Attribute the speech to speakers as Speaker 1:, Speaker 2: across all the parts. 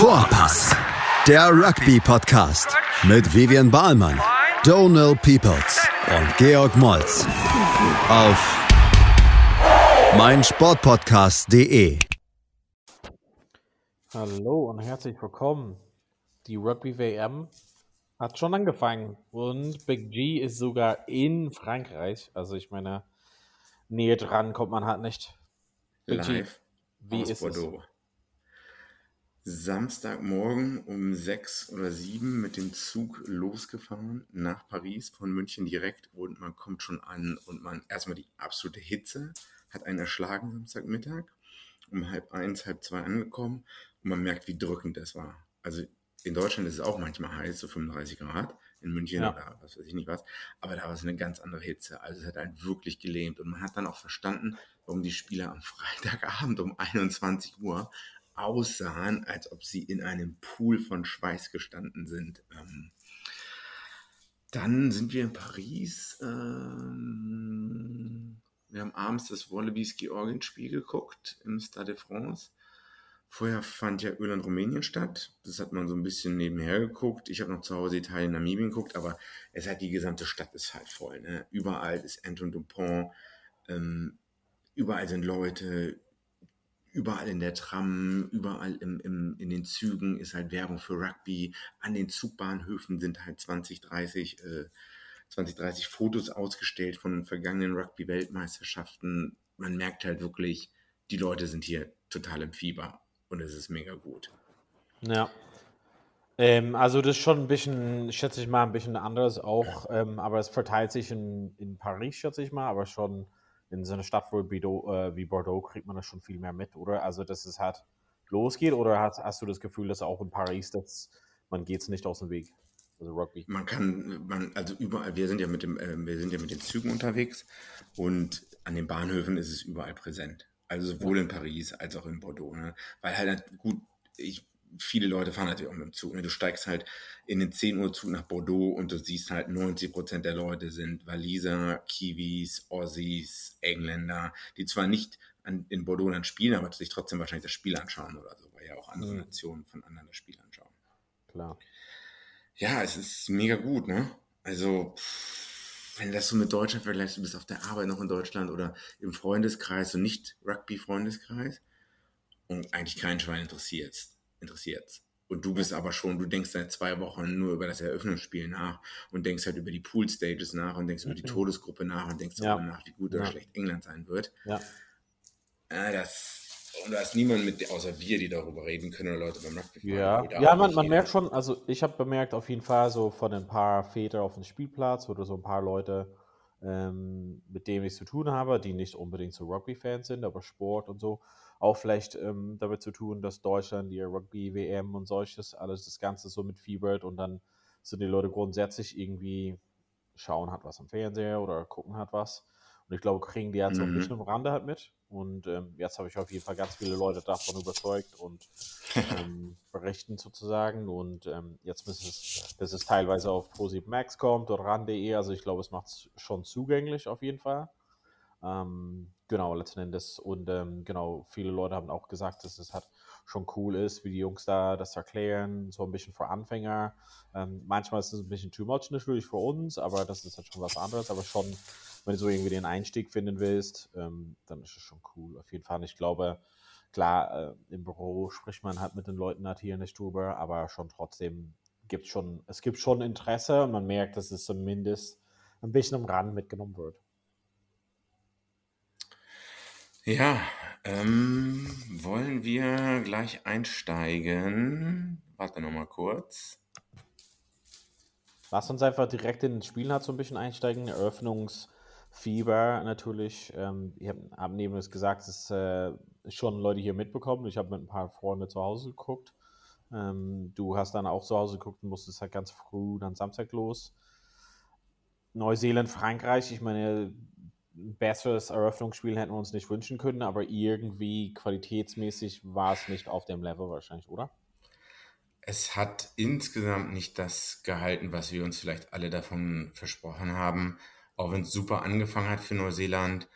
Speaker 1: Vorpass, der Rugby-Podcast mit Vivian Bahlmann, Donal Peoples und Georg Moltz auf meinsportpodcast.de.
Speaker 2: Hallo und herzlich willkommen. Die Rugby WM hat schon angefangen und Big G ist sogar in Frankreich. Also ich meine, näher dran kommt man halt nicht.
Speaker 3: Big Live G, wie ist Bordeaux. es? Samstagmorgen um sechs oder sieben mit dem Zug losgefahren nach Paris von München direkt und man kommt schon an und man erstmal die absolute Hitze hat einen erschlagen Samstagmittag um halb eins, halb zwei angekommen und man merkt, wie drückend das war. Also in Deutschland ist es auch manchmal heiß, so 35 Grad, in München ja. oder was weiß ich nicht was, aber da war es eine ganz andere Hitze. Also es hat einen wirklich gelähmt und man hat dann auch verstanden, warum die Spieler am Freitagabend um 21 Uhr aussahen, als ob sie in einem Pool von Schweiß gestanden sind. Ähm, dann sind wir in Paris. Ähm, wir haben abends das Wallabies-Georgien-Spiel geguckt im Stade de France. Vorher fand ja Irland Rumänien statt. Das hat man so ein bisschen nebenher geguckt. Ich habe noch zu Hause Italien, Namibien geguckt, aber es hat die gesamte Stadt ist halt voll. Ne? Überall ist Anton Dupont, ähm, überall sind Leute, überall in der Tram, überall im, im, in den Zügen ist halt Werbung für Rugby. An den Zugbahnhöfen sind halt 20, 30, äh, 20, 30 Fotos ausgestellt von den vergangenen Rugby-Weltmeisterschaften. Man merkt halt wirklich, die Leute sind hier total im Fieber und es ist mega gut.
Speaker 2: Ja. Ähm, also das ist schon ein bisschen, schätze ich mal, ein bisschen anders auch, ähm, aber es verteilt sich in, in Paris, schätze ich mal, aber schon in so einer Stadt wie Bordeaux, äh, wie Bordeaux kriegt man das schon viel mehr mit, oder? Also, dass es halt losgeht, oder hast, hast du das Gefühl, dass auch in Paris, dass man geht es nicht aus dem Weg?
Speaker 3: Also Rugby. Man kann, man, also überall, wir sind ja mit dem, äh, wir sind ja mit den Zügen unterwegs und an den Bahnhöfen ist es überall präsent. Also sowohl in Paris als auch in Bordeaux. Ne? Weil halt gut, ich viele Leute fahren natürlich auch mit dem Zug. Ne? Du steigst halt in den 10 Uhr Zug nach Bordeaux und du siehst halt 90 Prozent der Leute sind Waliser, Kiwis, Aussies, Engländer, die zwar nicht an, in Bordeaux dann spielen, aber sich trotzdem wahrscheinlich das Spiel anschauen oder so, weil ja auch andere mhm. Nationen von anderen das Spiel anschauen.
Speaker 2: Klar.
Speaker 3: Ja, es ist mega gut, ne? Also, wenn du das so mit Deutschland vergleichst, du bist auf der Arbeit noch in Deutschland oder im Freundeskreis und nicht Rugby-Freundeskreis und eigentlich kein Schwein interessiert interessiert. Und du bist aber schon, du denkst seit zwei Wochen nur über das Eröffnungsspiel nach und denkst halt über die Pool-Stages nach und denkst über die Todesgruppe nach und denkst ja. darüber nach, wie gut oder ja. schlecht England sein wird.
Speaker 2: Ja.
Speaker 3: Äh, das, und da ist niemand mit, außer wir, die darüber reden können oder Leute beim Rugby
Speaker 2: Ja, ja man, man merkt schon, also ich habe bemerkt auf jeden Fall so von ein paar Väter auf dem Spielplatz oder so ein paar Leute, ähm, mit denen ich zu tun habe, die nicht unbedingt so Rugby-Fans sind, aber Sport und so, auch vielleicht ähm, damit zu tun, dass Deutschland die Rugby-WM und solches, alles das Ganze so mitfiebert und dann sind die Leute grundsätzlich irgendwie schauen hat was am Fernseher oder gucken hat was. Und ich glaube, kriegen die jetzt mhm. auch ein bisschen am Rande halt mit. Und ähm, jetzt habe ich auf jeden Fall ganz viele Leute davon überzeugt und ähm, berichten sozusagen. Und ähm, jetzt, bis es, bis es teilweise auf ProSieb Max kommt oder ran.de, also ich glaube, es macht es schon zugänglich auf jeden Fall. Ähm, Genau, letzten Endes. Und ähm, genau, viele Leute haben auch gesagt, dass es halt schon cool ist, wie die Jungs da das erklären, so ein bisschen für Anfänger. Ähm, manchmal ist es ein bisschen too much natürlich für uns, aber das ist halt schon was anderes. Aber schon, wenn du so irgendwie den Einstieg finden willst, ähm, dann ist es schon cool. Auf jeden Fall. Ich glaube, klar, äh, im Büro spricht man halt mit den Leuten halt hier nicht drüber, aber schon trotzdem gibt es schon, es gibt schon Interesse und man merkt, dass es zumindest ein bisschen am Rand mitgenommen wird.
Speaker 3: Ja, ähm, wollen wir gleich einsteigen? Warte noch mal kurz.
Speaker 2: Lass uns einfach direkt in den Spielen halt so ein bisschen einsteigen. Eröffnungsfieber natürlich. Ähm, ich habe hab neben es gesagt, dass äh, schon Leute hier mitbekommen. Ich habe mit ein paar Freunden zu Hause geguckt. Ähm, du hast dann auch zu Hause geguckt und musstest halt ganz früh dann Samstag los. Neuseeland, Frankreich, ich meine, besseres Eröffnungsspiel hätten wir uns nicht wünschen können, aber irgendwie qualitätsmäßig war es nicht auf dem Level wahrscheinlich, oder?
Speaker 3: Es hat insgesamt nicht das gehalten, was wir uns vielleicht alle davon versprochen haben, auch wenn es super angefangen hat für Neuseeland.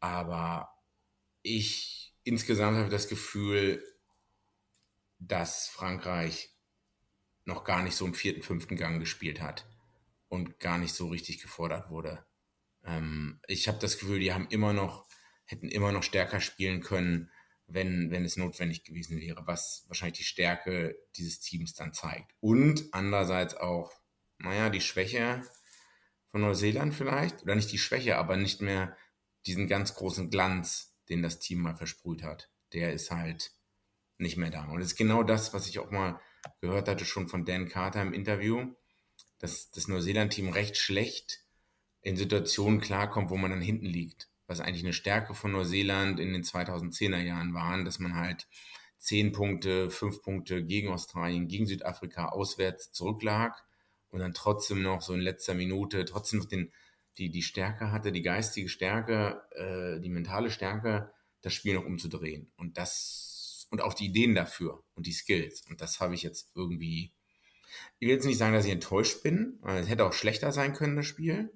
Speaker 3: Aber ich insgesamt habe das Gefühl, dass Frankreich noch gar nicht so im vierten, fünften Gang gespielt hat und gar nicht so richtig gefordert wurde. Ähm, ich habe das Gefühl, die haben immer noch, hätten immer noch stärker spielen können, wenn, wenn es notwendig gewesen wäre, was wahrscheinlich die Stärke dieses Teams dann zeigt. Und andererseits auch, naja, die Schwäche von Neuseeland vielleicht, oder nicht die Schwäche, aber nicht mehr diesen ganz großen Glanz, den das Team mal versprüht hat. Der ist halt nicht mehr da. Und das ist genau das, was ich auch mal gehört hatte, schon von Dan Carter im Interview, dass das Neuseeland-Team recht schlecht in Situationen klarkommt, wo man dann hinten liegt. Was eigentlich eine Stärke von Neuseeland in den 2010er Jahren waren, dass man halt zehn Punkte, fünf Punkte gegen Australien, gegen Südafrika auswärts zurücklag und dann trotzdem noch so in letzter Minute trotzdem noch den, die, die Stärke hatte, die geistige Stärke, äh, die mentale Stärke, das Spiel noch umzudrehen. Und das, und auch die Ideen dafür und die Skills. Und das habe ich jetzt irgendwie, ich will jetzt nicht sagen, dass ich enttäuscht bin, es hätte auch schlechter sein können, das Spiel.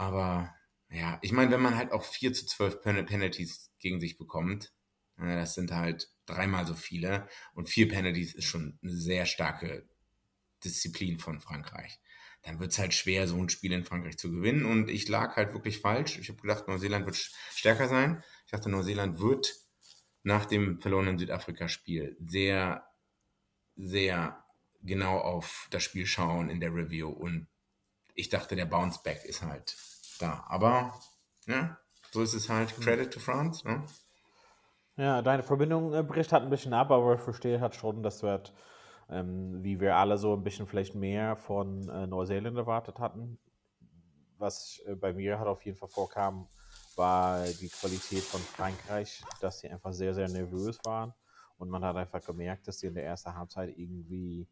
Speaker 3: Aber ja, ich meine, wenn man halt auch 4 zu 12 Penalties gegen sich bekommt, das sind halt dreimal so viele und vier Penalties ist schon eine sehr starke Disziplin von Frankreich. Dann wird es halt schwer, so ein Spiel in Frankreich zu gewinnen. Und ich lag halt wirklich falsch. Ich habe gedacht, Neuseeland wird stärker sein. Ich dachte, Neuseeland wird nach dem verlorenen Südafrika-Spiel sehr, sehr genau auf das Spiel schauen in der Review. Und ich dachte, der Bounce-Back ist halt da. Aber ja, so ist es halt. Credit to France. Ne?
Speaker 2: Ja, deine Verbindung äh, bricht halt ein bisschen ab, aber ich verstehe halt schon, dass du halt, ähm, wie wir alle so ein bisschen vielleicht mehr von äh, Neuseeland erwartet hatten. Was äh, bei mir halt auf jeden Fall vorkam, war die Qualität von Frankreich, dass sie einfach sehr, sehr nervös waren. Und man hat einfach gemerkt, dass sie in der ersten Halbzeit irgendwie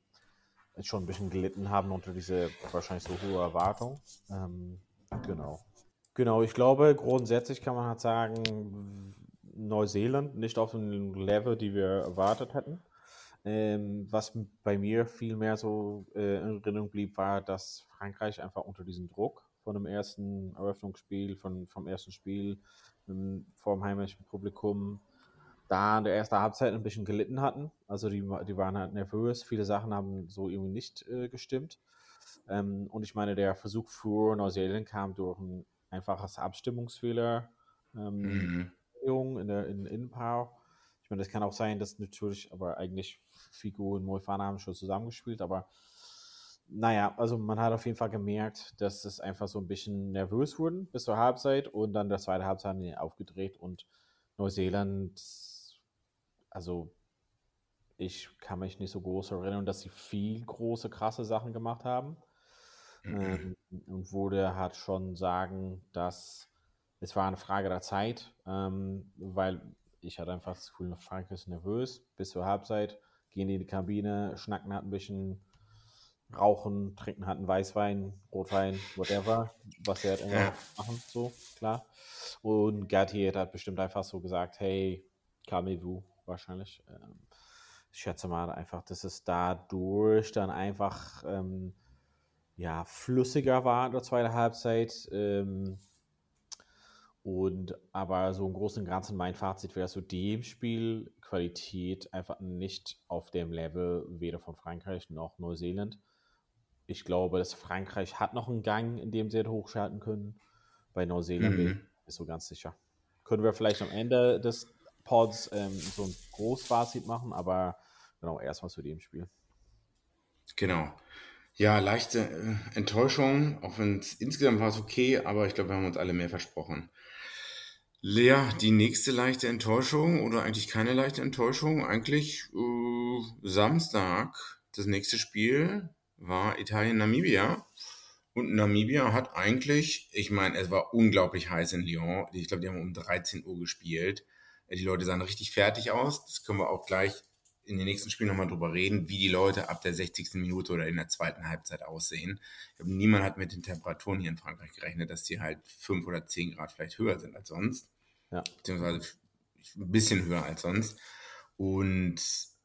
Speaker 2: schon ein bisschen gelitten haben unter diese wahrscheinlich so hohe Erwartung. Ähm, Genau. Genau, ich glaube, grundsätzlich kann man halt sagen, Neuseeland nicht auf dem Level, die wir erwartet hätten. Ähm, was bei mir viel mehr so äh, in Erinnerung blieb, war, dass Frankreich einfach unter diesem Druck von dem ersten Eröffnungsspiel, von, vom ersten Spiel ähm, vor dem heimischen Publikum, da in der ersten Halbzeit ein bisschen gelitten hatten. Also die, die waren halt nervös, viele Sachen haben so irgendwie nicht äh, gestimmt. Ähm, und ich meine, der Versuch für Neuseeland kam durch ein einfaches Abstimmungsfehler ähm, mhm. in der in Innenpower. Ich meine, das kann auch sein, dass natürlich, aber eigentlich Figo und Moefana haben schon zusammengespielt, aber naja, also man hat auf jeden Fall gemerkt, dass es einfach so ein bisschen nervös wurden bis zur Halbzeit und dann der zweite Halbzeit aufgedreht und Neuseeland, also ich kann mich nicht so groß erinnern, dass sie viel große, krasse Sachen gemacht haben. Mhm. Ähm, und wurde hat schon sagen, dass es war eine Frage der Zeit, ähm, weil ich hatte einfach das Gefühl, Frank ist nervös bis zur Halbzeit, gehen in die Kabine, schnacken hat ein bisschen, rauchen, trinken hatten Weißwein, Rotwein, whatever, was sie halt immer ja. machen, so, klar. Und Gerti hat bestimmt einfach so gesagt, hey, calmez-vous, wahrscheinlich. Ähm, ich schätze mal einfach, dass es dadurch dann einfach ähm, ja, flüssiger war in der zweiten Halbzeit. Ähm, und aber so im Großen und Ganzen mein Fazit wäre so dem Spiel Qualität einfach nicht auf dem Level weder von Frankreich noch Neuseeland. Ich glaube, dass Frankreich hat noch einen Gang, in dem sie hätte hochschalten können. Bei Neuseeland mhm. nicht so ganz sicher. Können wir vielleicht am Ende des Pods ähm, so ein Großfazit machen, aber genau, erstmal zu dem Spiel.
Speaker 3: Genau. Ja, leichte äh, Enttäuschung, auch wenn es insgesamt war es okay, aber ich glaube, wir haben uns alle mehr versprochen. Lea, die nächste leichte Enttäuschung oder eigentlich keine leichte Enttäuschung, eigentlich äh, Samstag, das nächste Spiel war Italien-Namibia. Und Namibia hat eigentlich, ich meine, es war unglaublich heiß in Lyon. Ich glaube, die haben um 13 Uhr gespielt. Die Leute sahen richtig fertig aus. Das können wir auch gleich in den nächsten Spielen nochmal drüber reden, wie die Leute ab der 60. Minute oder in der zweiten Halbzeit aussehen. Glaube, niemand hat mit den Temperaturen hier in Frankreich gerechnet, dass die halt 5 oder 10 Grad vielleicht höher sind als sonst. Ja. Beziehungsweise ein bisschen höher als sonst. Und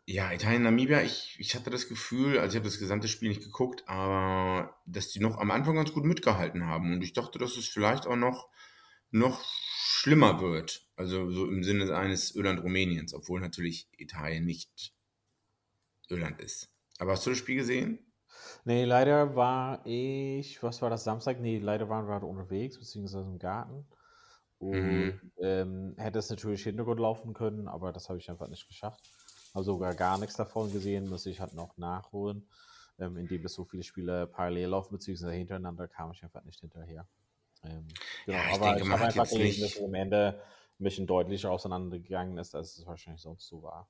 Speaker 3: ja, Italien, Namibia, ich, ich hatte das Gefühl, also ich habe das gesamte Spiel nicht geguckt, aber dass die noch am Anfang ganz gut mitgehalten haben. Und ich dachte, dass es vielleicht auch noch, noch schlimmer wird. Also so im Sinne eines Irland-Rumäniens, obwohl natürlich Italien nicht Irland ist. Aber hast du das Spiel gesehen?
Speaker 2: Nee, leider war ich, was war das, Samstag? Nee, leider waren wir gerade unterwegs, beziehungsweise im Garten. Und
Speaker 3: Mhm.
Speaker 2: ähm, hätte es natürlich Hintergrund laufen können, aber das habe ich einfach nicht geschafft. Habe sogar gar nichts davon gesehen, muss ich halt noch nachholen. Ähm, indem es so viele Spiele parallel laufen, beziehungsweise hintereinander, kam ich einfach nicht hinterher. Ähm, genau,
Speaker 3: Ja, ich
Speaker 2: aber
Speaker 3: denke,
Speaker 2: ich habe einfach gelesen, dass
Speaker 3: nicht-
Speaker 2: es am Ende ein bisschen deutlicher auseinandergegangen ist, als es wahrscheinlich sonst so war.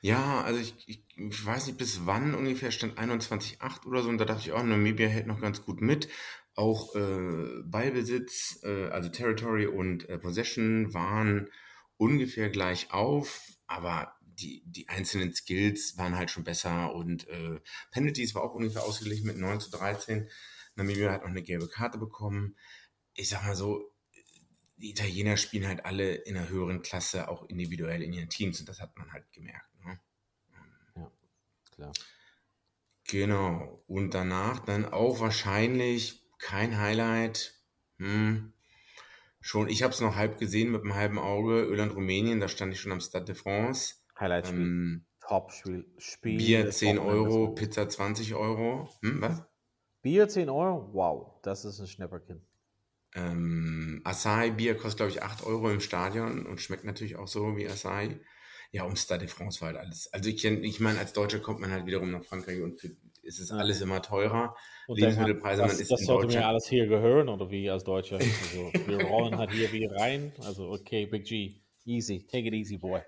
Speaker 3: Ja, also ich, ich, ich weiß nicht, bis wann ungefähr stand 21,8 oder so. Und da dachte ich auch, Namibia hält noch ganz gut mit. Auch äh, Ballbesitz, äh, also Territory und äh, Possession waren ungefähr gleich auf, aber die, die einzelnen Skills waren halt schon besser und äh, Penalties war auch ungefähr ausgeglichen mit 9 zu 13. Namibia hat noch eine gelbe Karte bekommen. Ich sag mal so, die Italiener spielen halt alle in einer höheren Klasse, auch individuell in ihren Teams und das hat man halt gemerkt. Ne?
Speaker 2: Klar.
Speaker 3: Genau. Und danach dann auch wahrscheinlich kein Highlight. Hm. Schon, ich habe es noch halb gesehen mit einem halben Auge. Irland, Rumänien, da stand ich schon am Stade de France.
Speaker 2: Highlight-Spiel.
Speaker 3: Ähm,
Speaker 2: Top-Spiel. Spiel
Speaker 3: Bier
Speaker 2: des
Speaker 3: 10
Speaker 2: Wochenendes.
Speaker 3: Euro, Pizza 20 Euro. Hm, was?
Speaker 2: Bier 10 Euro? Wow, das ist ein Schnäpperkind.
Speaker 3: Ähm, Asahi Bier kostet, glaube ich, 8 Euro im Stadion und schmeckt natürlich auch so wie Asahi. Ja, um Stade de France war halt alles. Also ich, ich meine, als Deutscher kommt man halt wiederum nach Frankreich und ist es
Speaker 2: Ja.
Speaker 3: alles immer teurer.
Speaker 2: Und
Speaker 3: Lebensmittelpreise, man
Speaker 2: das,
Speaker 3: ist
Speaker 2: das sollte mir alles hier gehören, oder wie als Deutscher? Also, wir rollen halt hier wieder rein. Also, okay, Big G, easy, take it easy, boy.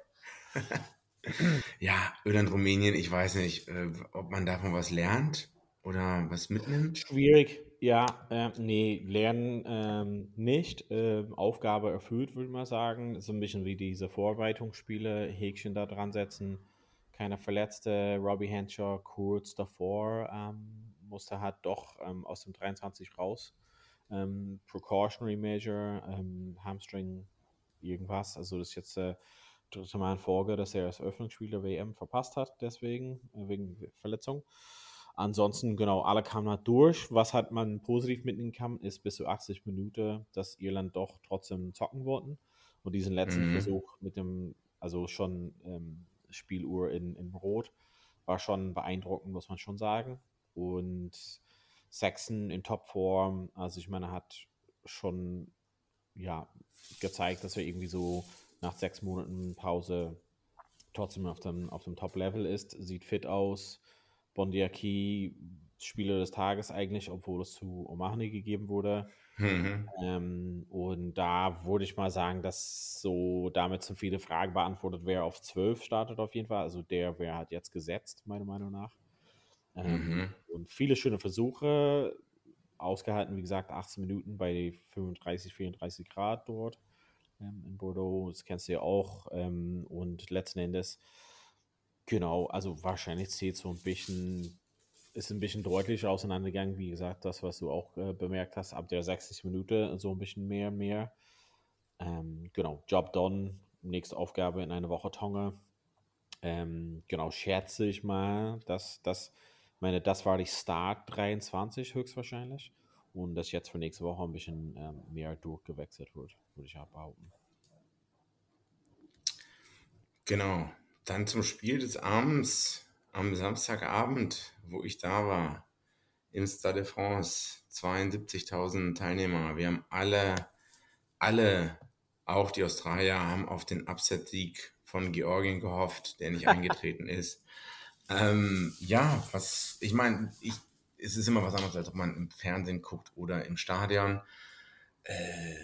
Speaker 3: Ja, Irland, Rumänien, ich weiß nicht, äh, ob man davon was lernt oder was mitnimmt.
Speaker 2: Schwierig, ja, äh, nee, lernen ähm, nicht. Ähm, Aufgabe erfüllt, würde mal sagen. So ein bisschen wie diese Vorbereitungsspiele, Häkchen da dran setzen. Keiner Verletzte, Robbie Henshaw kurz davor ähm, musste halt doch ähm, aus dem 23 raus. Ähm, Precautionary Measure, ähm, Hamstring, irgendwas. Also das ist jetzt äh, dritte Mal in Folge, dass er das Öffnungsspiel der WM verpasst hat, deswegen, äh, wegen Verletzung. Ansonsten, genau, alle kamen halt durch. Was hat man positiv mitnehmen kann, ist bis zu 80 Minuten, dass Irland doch trotzdem zocken wollten. Und diesen letzten
Speaker 3: Mhm.
Speaker 2: Versuch mit dem, also schon ähm, Spieluhr in, in Rot, war schon beeindruckend, muss man schon sagen. Und Saxon in Topform, also ich meine, hat schon ja, gezeigt, dass er irgendwie so nach sechs Monaten Pause trotzdem auf dem, auf dem Top-Level ist, sieht fit aus. Bondiaki, Spieler des Tages eigentlich, obwohl es zu Omahny gegeben wurde.
Speaker 3: Mhm.
Speaker 2: Ähm, und da würde ich mal sagen, dass so damit sind viele Fragen beantwortet, wer auf 12 startet auf jeden Fall. Also der wäre halt jetzt gesetzt, meiner Meinung nach. Ähm,
Speaker 3: Mhm.
Speaker 2: Und viele schöne Versuche, ausgehalten, wie gesagt, 18 Minuten bei 35, 34 Grad dort ähm, in Bordeaux. Das kennst du ja auch. Ähm, und letzten Endes, genau, also wahrscheinlich zählt so ein bisschen, ist ein bisschen deutlicher auseinandergegangen. Wie gesagt, das, was du auch äh, bemerkt hast, ab der 60 Minute so ein bisschen mehr, mehr. Ähm, genau, Job done. Nächste Aufgabe in einer Woche Tonga. Ähm, genau, schätze ich mal, dass das, meine, das war die Start 23 höchstwahrscheinlich. Und das jetzt für nächste Woche ein bisschen ähm, mehr durchgewechselt wird, würde ich auch behaupten.
Speaker 3: Genau. Dann zum Spiel des Abends am Samstagabend, wo ich da war, im Stade de France. 72.000 Teilnehmer. Wir haben alle, alle, auch die Australier, haben auf den Upset-Sieg von Georgien gehofft, der nicht eingetreten ist. Ähm, ja, was, ich meine, es ist immer was anderes, als ob man im Fernsehen guckt oder im Stadion. Äh,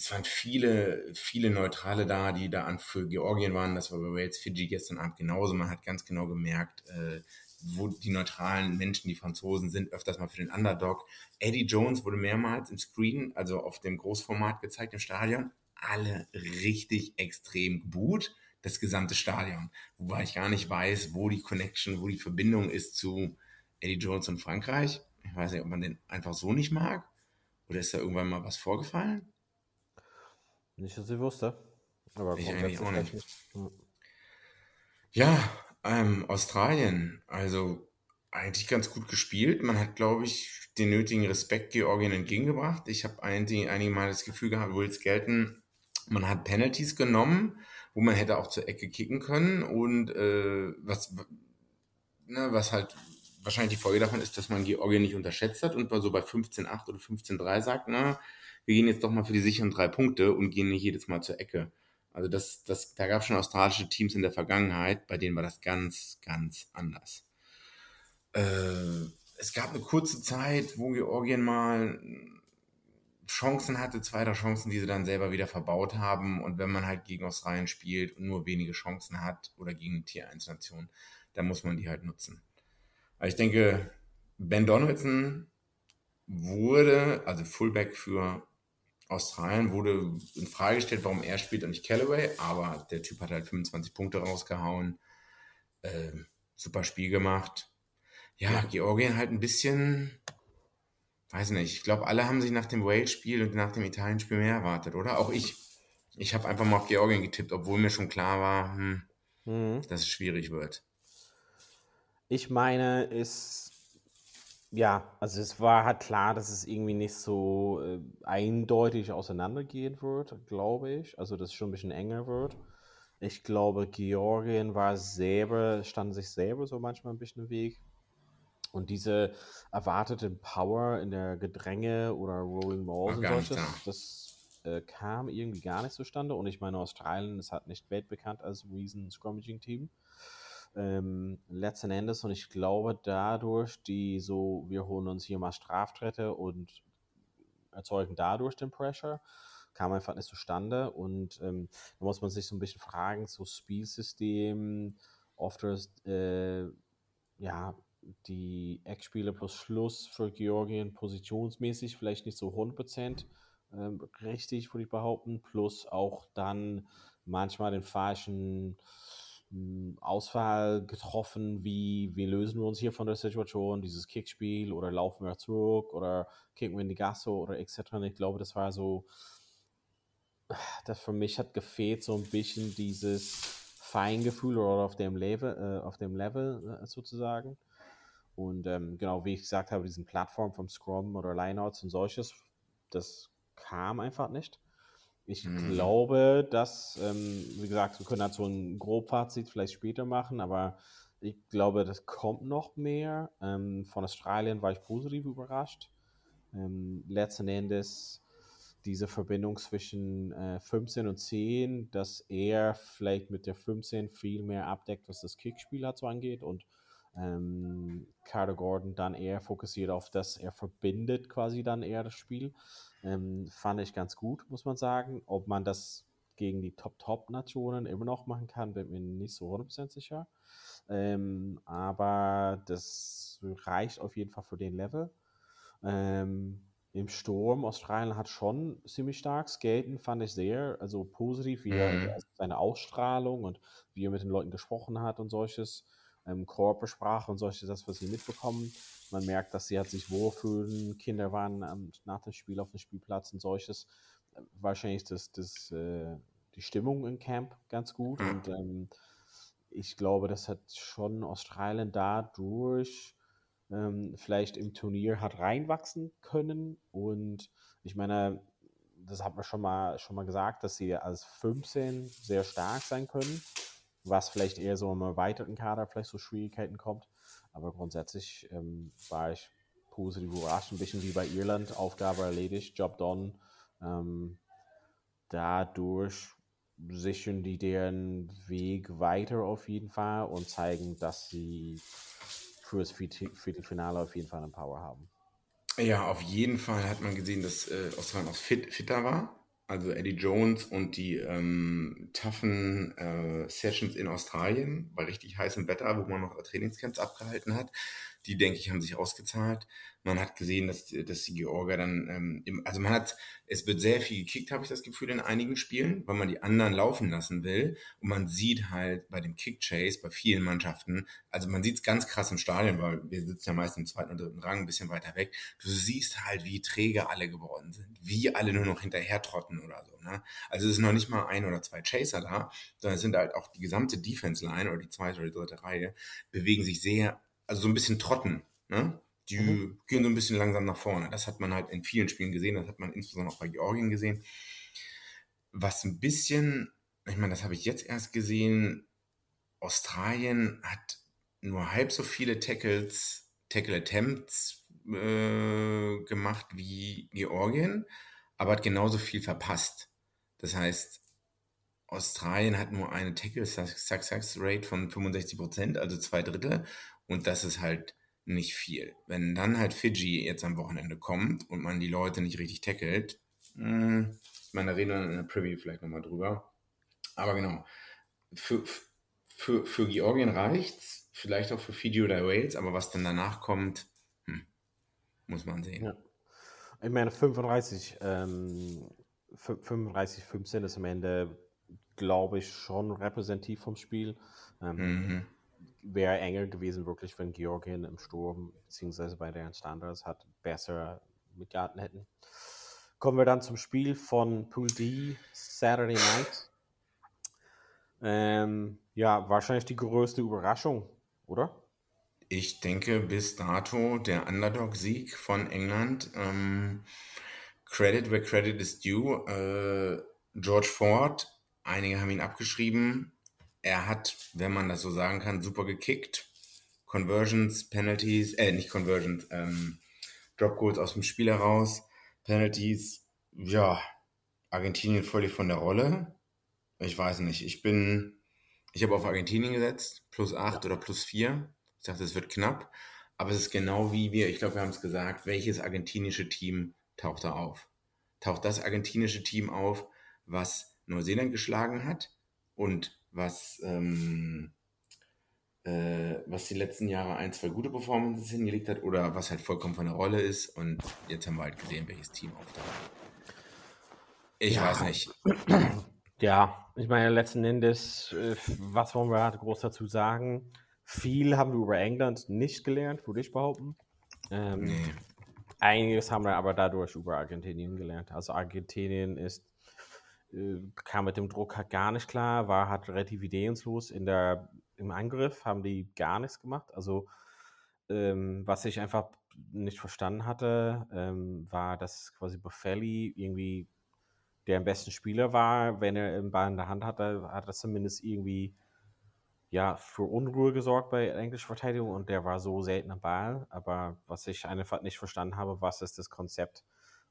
Speaker 3: es waren viele, viele Neutrale da, die da an für Georgien waren. Das war bei Wales, Fiji gestern Abend genauso. Man hat ganz genau gemerkt, äh, wo die neutralen Menschen, die Franzosen sind, öfters mal für den Underdog. Eddie Jones wurde mehrmals im Screen, also auf dem Großformat gezeigt im Stadion. Alle richtig extrem gut. Das gesamte Stadion. Wobei ich gar nicht weiß, wo die Connection, wo die Verbindung ist zu Eddie Jones und Frankreich. Ich weiß nicht, ob man den einfach so nicht mag. Oder ist da irgendwann mal was vorgefallen?
Speaker 2: Nicht, dass ich wusste. Aber
Speaker 3: Ich eigentlich auch nicht.
Speaker 2: grundsätzlich Ja.
Speaker 3: Ähm, Australien, also eigentlich ganz gut gespielt. Man hat, glaube ich, den nötigen Respekt Georgien entgegengebracht. Ich habe einige, einige Mal das Gefühl gehabt, wohl es gelten, man hat Penalties genommen, wo man hätte auch zur Ecke kicken können. Und äh, was ne, was halt wahrscheinlich die Folge davon ist, dass man Georgien nicht unterschätzt hat und so bei 15-8 oder 15-3 sagt, na, wir gehen jetzt doch mal für die sicheren drei Punkte und gehen nicht jedes Mal zur Ecke. Also das, das, da gab es schon australische Teams in der Vergangenheit, bei denen war das ganz, ganz anders. Äh, es gab eine kurze Zeit, wo Georgien mal Chancen hatte, zwei, Chancen, die sie dann selber wieder verbaut haben. Und wenn man halt gegen Australien spielt und nur wenige Chancen hat oder gegen Tier 1 Nation, dann muss man die halt nutzen. Aber ich denke, Ben Donaldson wurde, also Fullback für Australien, wurde in Frage gestellt, warum er spielt und nicht Callaway, aber der Typ hat halt 25 Punkte rausgehauen. Äh, super Spiel gemacht. Ja, Georgien halt ein bisschen, weiß nicht, ich glaube, alle haben sich nach dem Wales-Spiel und nach dem Italien-Spiel mehr erwartet, oder? Auch ich. Ich habe einfach mal auf Georgien getippt, obwohl mir schon klar war, hm, mhm. dass es schwierig wird.
Speaker 2: Ich meine, es, ja, also es war halt klar, dass es irgendwie nicht so äh, eindeutig auseinandergehen wird, glaube ich. Also, dass es schon ein bisschen enger wird. Ich glaube, Georgien war selber, stand sich selber so manchmal ein bisschen im Weg. Und diese erwartete Power in der Gedränge oder Rolling Balls und solches, das äh, kam irgendwie gar nicht zustande. Und ich meine, Australien ist halt nicht weltbekannt als riesen Scrummaging-Team. Ähm, letzten Endes, und ich glaube, dadurch, die so, wir holen uns hier mal Straftritte und erzeugen dadurch den Pressure, kam einfach nicht zustande. Und ähm, da muss man sich so ein bisschen fragen, so Spielsystem, oft ist, äh, ja, die Eckspiele plus Schluss für Georgien positionsmäßig vielleicht nicht so 100% ähm, richtig, würde ich behaupten, plus auch dann manchmal den falschen Auswahl getroffen, wie wir lösen wir uns hier von der Situation, dieses Kickspiel oder laufen wir zurück oder kicken wir in die Gasse oder etc. Und ich glaube, das war so, das für mich hat gefehlt so ein bisschen dieses Feingefühl oder auf dem Level, äh, auf dem Level äh, sozusagen. Und ähm, genau, wie ich gesagt habe, diesen Plattform vom Scrum oder Lineouts und solches, das kam einfach nicht. Ich mhm. glaube, dass, ähm, wie gesagt, wir können so ein Grobfazit vielleicht später machen, aber ich glaube, das kommt noch mehr. Ähm, von Australien war ich positiv überrascht. Ähm, letzten Endes diese Verbindung zwischen äh, 15 und 10, dass er vielleicht mit der 15 viel mehr abdeckt, was das Kickspiel dazu angeht und ähm, Carter Gordon dann eher fokussiert auf das, er verbindet quasi dann eher das Spiel. Ähm, fand ich ganz gut, muss man sagen. Ob man das gegen die Top-Top-Nationen immer noch machen kann, bin mir nicht so 100% sicher. Ähm, aber das reicht auf jeden Fall für den Level. Ähm, Im Sturm, Australien hat schon ziemlich stark skaten, fand ich sehr, also positiv, wie er mhm. seine Ausstrahlung und wie er mit den Leuten gesprochen hat und solches ähm, Körpersprache und solche, das, was sie mitbekommen. Man merkt, dass sie halt sich wohlfühlen. Kinder waren ähm, nach dem Spiel auf dem Spielplatz und solches. Wahrscheinlich das, das, äh, die Stimmung im Camp ganz gut. Und ähm, ich glaube, das hat schon Australien dadurch ähm, vielleicht im Turnier hat reinwachsen können. Und ich meine, das hat man schon mal, schon mal gesagt, dass sie als 15 sehr stark sein können was vielleicht eher so im erweiterten Kader vielleicht so Schwierigkeiten kommt. Aber grundsätzlich ähm, war ich positiv überrascht, ein bisschen wie bei Irland, Aufgabe erledigt, Job done. Ähm, dadurch sichern die deren Weg weiter auf jeden Fall und zeigen, dass sie für das Viertelfinale auf jeden Fall eine Power haben.
Speaker 3: Ja, auf jeden Fall hat man gesehen, dass äh, Australien auch fit, fitter war also Eddie Jones und die ähm, toughen äh, Sessions in Australien bei richtig heißem Wetter, wo man noch Trainingscamps abgehalten hat, die, denke ich, haben sich ausgezahlt. Man hat gesehen, dass, dass die Georger dann, ähm, im, also man hat, es wird sehr viel gekickt, habe ich das Gefühl, in einigen Spielen, weil man die anderen laufen lassen will. Und man sieht halt bei dem Kick-Chase, bei vielen Mannschaften, also man sieht es ganz krass im Stadion, weil wir sitzen ja meist im zweiten oder dritten Rang, ein bisschen weiter weg. Du siehst halt, wie träge alle geworden sind, wie alle nur noch hinterher trotten oder so. Ne? Also es ist noch nicht mal ein oder zwei Chaser da, sondern es sind halt auch die gesamte Defense-Line oder die zweite oder dritte Reihe, bewegen sich sehr also so ein bisschen trotten. Ne? Die mhm. gehen so ein bisschen langsam nach vorne. Das hat man halt in vielen Spielen gesehen, das hat man insbesondere auch bei Georgien gesehen. Was ein bisschen, ich meine, das habe ich jetzt erst gesehen, Australien hat nur halb so viele Tackles, Tackle Attempts äh, gemacht wie Georgien, aber hat genauso viel verpasst. Das heißt, Australien hat nur eine Tackle Success Rate von 65 Prozent, also zwei Drittel, und das ist halt nicht viel. Wenn dann halt Fiji jetzt am Wochenende kommt und man die Leute nicht richtig tackelt, mh, hm, meine reden wir in der Preview vielleicht nochmal drüber. Aber genau, für, für, für Georgien reicht's, vielleicht auch für Fiji oder Wales, aber was dann danach kommt, hm, muss man sehen. Ja.
Speaker 2: Ich meine, 35, ähm, 35, 15 ist am Ende, glaube ich, schon repräsentativ vom Spiel. Ähm, mhm. Wäre enger gewesen, wirklich, wenn Georgien im Sturm, beziehungsweise bei deren Standards, hat besser mitgehalten hätten. Kommen wir dann zum Spiel von Pool D, Saturday Night. Ähm, ja, wahrscheinlich die größte Überraschung, oder?
Speaker 3: Ich denke bis dato der Underdog-Sieg von England. Ähm, credit where credit is due. Äh, George Ford, einige haben ihn abgeschrieben. Er hat, wenn man das so sagen kann, super gekickt. Conversions, Penalties, äh, nicht Conversions, ähm, Drop Goals aus dem Spiel heraus, Penalties, ja, Argentinien völlig von der Rolle. Ich weiß nicht. Ich bin, ich habe auf Argentinien gesetzt, plus 8 oder plus 4. Ich dachte, es wird knapp. Aber es ist genau wie wir, ich glaube, wir haben es gesagt, welches argentinische Team taucht da auf? Taucht das argentinische Team auf, was Neuseeland geschlagen hat und was, ähm, äh, was die letzten Jahre ein, zwei gute Performances hingelegt hat oder was halt vollkommen von der Rolle ist. Und jetzt haben wir halt gesehen, welches Team auftaucht. Ich ja. weiß nicht.
Speaker 2: Ja, ich meine, letzten Endes, äh, was wollen wir groß dazu sagen? Viel haben wir über England nicht gelernt, würde ich behaupten. Ähm, nee. Einiges haben wir aber dadurch über Argentinien gelernt. Also Argentinien ist, kam mit dem Druck halt gar nicht klar, war halt relativ ideenlos. In der, Im Angriff haben die gar nichts gemacht. Also ähm, was ich einfach nicht verstanden hatte, ähm, war, dass quasi Buffelli irgendwie der am besten Spieler war, wenn er den Ball in der Hand hatte, hat er zumindest irgendwie ja, für Unruhe gesorgt bei englischer Verteidigung und der war so selten am Ball. Aber was ich einfach nicht verstanden habe, was ist das Konzept?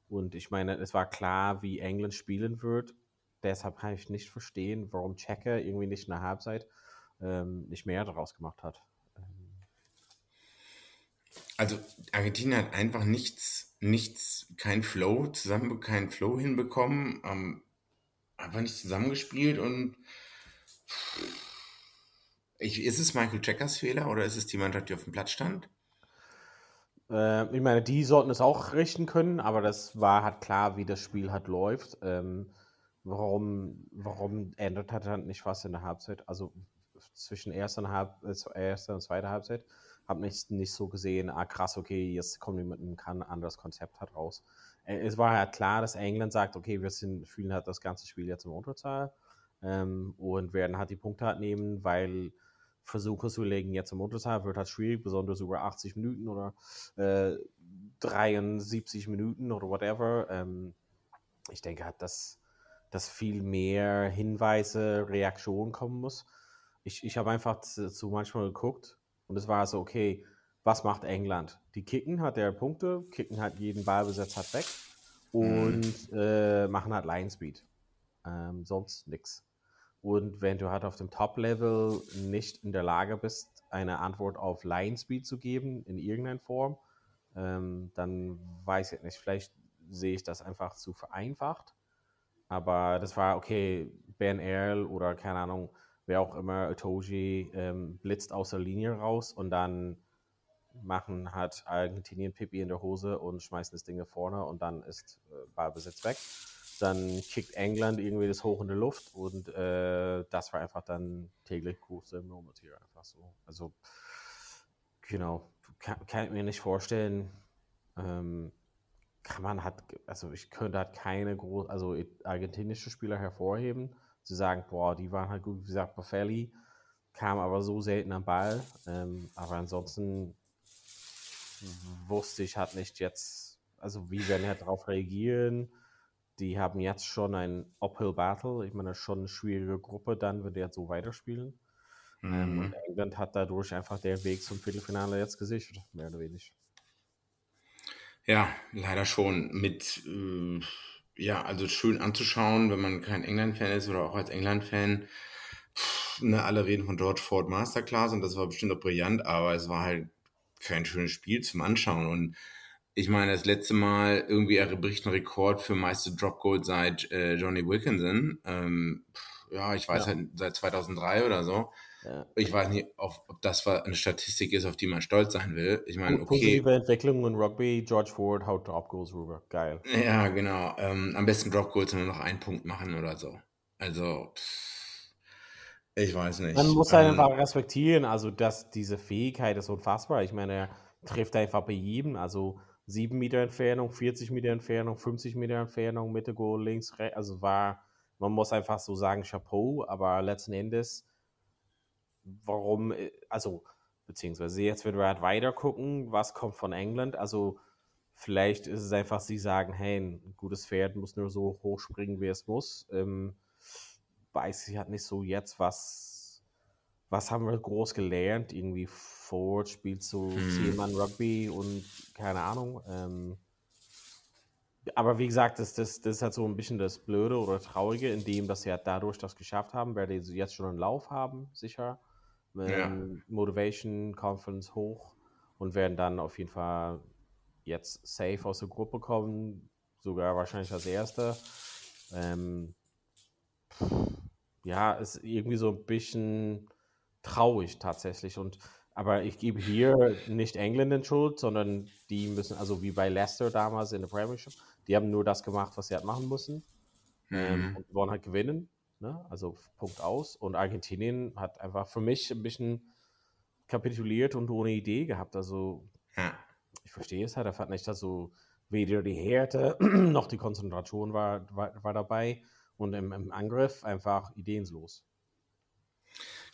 Speaker 2: Und ich meine, es war klar, wie England spielen wird. Deshalb kann ich nicht verstehen, warum Checker irgendwie nicht in der Halbzeit ähm, nicht mehr daraus gemacht hat.
Speaker 3: Also Argentinien hat einfach nichts, nichts, kein Flow zusammen, keinen Flow hinbekommen, ähm, einfach nicht zusammengespielt und ich, ist es Michael Checkers Fehler oder ist es die Mannschaft, die auf dem Platz stand?
Speaker 2: Äh, ich meine, die sollten es auch richten können, aber das war halt klar, wie das Spiel halt läuft. Ähm, warum, warum ändert hat er nicht was in der Halbzeit? Also zwischen erster und, Halb, äh, erster und zweiter Halbzeit habe nicht, nicht so gesehen, ah krass, okay, jetzt kommen wir mit einem anderes Konzept halt raus. Äh, es war halt klar, dass England sagt, okay, wir sind, fühlen halt das ganze Spiel jetzt im Unterzahl ähm, und werden halt die Punkte halt nehmen, weil Versuche zu legen jetzt im Unterzahl wird halt schwierig, besonders über 80 Minuten oder äh, 73 Minuten oder whatever. Ähm, ich denke halt, dass, dass viel mehr Hinweise, Reaktionen kommen muss. Ich, ich habe einfach zu, zu manchmal geguckt, und es war so, okay, was macht England? Die kicken hat der Punkte, kicken halt jeden Ballbesitz hat weg und mhm. äh, machen halt Line Speed. Ähm, sonst nichts. Und wenn du halt auf dem Top-Level nicht in der Lage bist, eine Antwort auf Line Speed zu geben, in irgendeiner Form, ähm, dann weiß ich nicht. Vielleicht sehe ich das einfach zu vereinfacht. Aber das war okay, Ben Earl oder keine Ahnung, wer auch immer, Toji, ähm, blitzt aus der Linie raus und dann machen hat Argentinien Pippi in der Hose und schmeißen das Ding nach vorne und dann ist äh, Ballbesitz weg. Dann kickt England irgendwie das hoch in die Luft und äh, das war einfach dann täglich Kurs im Normatier einfach so. Also genau, kann, kann ich mir nicht vorstellen. Ähm, kann man hat, also ich könnte halt keine groß, also argentinische Spieler hervorheben zu sagen, boah, die waren halt gut, wie gesagt, Buffelli kam aber so selten am Ball. Ähm, aber ansonsten wusste ich halt nicht jetzt, also wie werden halt darauf reagieren. Die haben jetzt schon ein Uphill Battle. Ich meine, schon eine schwierige Gruppe dann, wenn die jetzt so weiterspielen. Ähm, und England hat dadurch einfach den Weg zum Viertelfinale jetzt gesichert, mehr oder weniger.
Speaker 3: Ja, leider schon. Mit, äh, ja, also schön anzuschauen, wenn man kein England-Fan ist oder auch als England-Fan. Ne, alle reden von George Ford Masterclass und das war bestimmt auch brillant, aber es war halt kein schönes Spiel zum Anschauen. Und ich meine, das letzte Mal irgendwie er bricht einen Rekord für meiste Drop Goal seit äh, Johnny Wilkinson. Ähm, ja, ich weiß ja. halt seit 2003 oder so. Ja. Ich weiß nicht, ob, ob, das eine Statistik ist, auf die man stolz sein will. Ich meine, okay.
Speaker 2: Positive Entwicklung in Rugby, George Ford haut Drop Goals rüber. Geil.
Speaker 3: Ja, genau. Ähm, am besten Drop Goals nur noch einen Punkt machen oder so. Also, ich weiß nicht.
Speaker 2: Man muss halt ähm, einfach respektieren, also dass diese Fähigkeit ist unfassbar. Ich meine, er trifft einfach bei jedem, also 7 Meter Entfernung, 40 Meter Entfernung, 50 Meter Entfernung, Mitte Goal, links, rechts. Also war, man muss einfach so sagen, Chapeau, aber letzten Endes warum, äh, also, beziehungsweise jetzt wird wir halt weiter gucken, was kommt von England. Also, vielleicht ist es einfach, sie sagen, hey, ein gutes Pferd muss nur so hoch springen, wie es muss. Ähm, weiß ich halt nicht so jetzt, was, was haben wir groß gelernt? Irgendwie Ford spielt so hm. Zielmann Rugby und keine Ahnung. Ähm, aber wie gesagt, das, das, das ist halt so ein bisschen das Blöde oder Traurige, in dem, dass sie halt dadurch das geschafft haben, weil die jetzt schon einen Lauf haben, sicher ja. Motivation, Conference hoch und werden dann auf jeden Fall jetzt safe aus der Gruppe kommen, sogar wahrscheinlich als Erster. Ähm, ja, ist irgendwie so ein bisschen traurig tatsächlich. Und aber ich gebe hier nicht England in Schuld, sondern die müssen, also wie bei Leicester damals in der Premiership, die haben nur das gemacht, was sie halt machen müssen. Mhm. Ähm, und wollen halt gewinnen. Ne? Also Punkt aus. Und Argentinien hat einfach für mich ein bisschen kapituliert und ohne Idee gehabt. Also ja. ich verstehe es halt. Er fand nicht, dass so weder die Härte noch die Konzentration war, war, war dabei. Und im, im Angriff einfach ideenlos.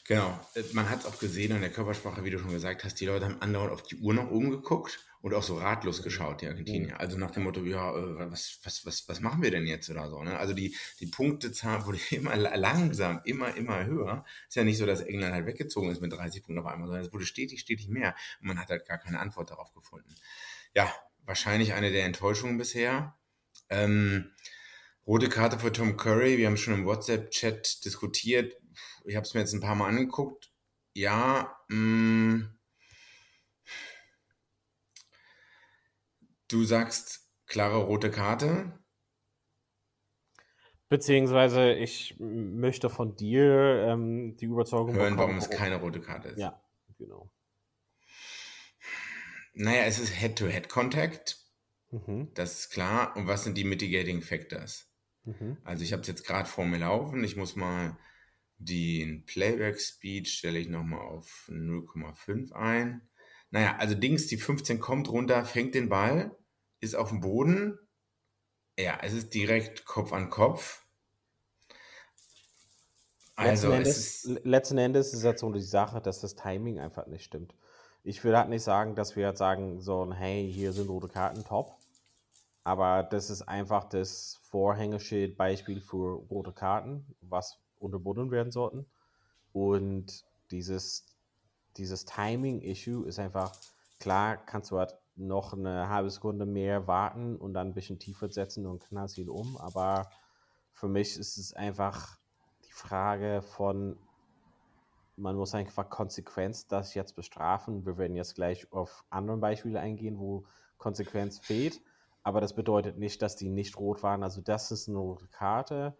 Speaker 3: Genau, man hat es auch gesehen an der Körpersprache, wie du schon gesagt hast, die Leute haben andauernd auf die Uhr nach oben geguckt und auch so ratlos geschaut, die Argentinier. Mhm. Also nach dem Motto, ja, äh, was, was, was, was machen wir denn jetzt oder so. Ne? Also die, die Punktezahl wurde immer langsam, immer, immer höher. Ist ja nicht so, dass England halt weggezogen ist mit 30 Punkten auf einmal, sondern es wurde stetig, stetig mehr und man hat halt gar keine Antwort darauf gefunden. Ja, wahrscheinlich eine der Enttäuschungen bisher. Ähm, rote Karte für Tom Curry, wir haben schon im WhatsApp-Chat diskutiert. Ich habe es mir jetzt ein paar Mal angeguckt. Ja, mh, mm, Du sagst klare rote Karte.
Speaker 2: Beziehungsweise ich möchte von dir ähm, die Überzeugung
Speaker 3: hören, warum es keine rote Karte ist.
Speaker 2: Ja, genau.
Speaker 3: Naja, es ist Head-to-Head-Contact. Mhm. Das ist klar. Und was sind die Mitigating Factors? Mhm. Also ich habe es jetzt gerade vor mir laufen. Ich muss mal den Playback-Speed stelle ich nochmal auf 0,5 ein. Naja, also Dings, die 15 kommt runter, fängt den Ball, ist auf dem Boden. Ja, es ist direkt Kopf an Kopf.
Speaker 2: Also letzten Endes, ist, letzten Endes ist es so die Sache, dass das Timing einfach nicht stimmt. Ich will halt nicht sagen, dass wir halt sagen so, hey, hier sind rote Karten, top. Aber das ist einfach das Vorhängeschild-Beispiel für rote Karten, was unterbunden werden sollten. Und dieses dieses Timing-Issue ist einfach, klar kannst du halt noch eine halbe Sekunde mehr warten und dann ein bisschen tiefer setzen und knallst ihn um, aber für mich ist es einfach die Frage von, man muss einfach Konsequenz das jetzt bestrafen. Wir werden jetzt gleich auf andere Beispiele eingehen, wo Konsequenz fehlt, aber das bedeutet nicht, dass die nicht rot waren. Also das ist eine rote Karte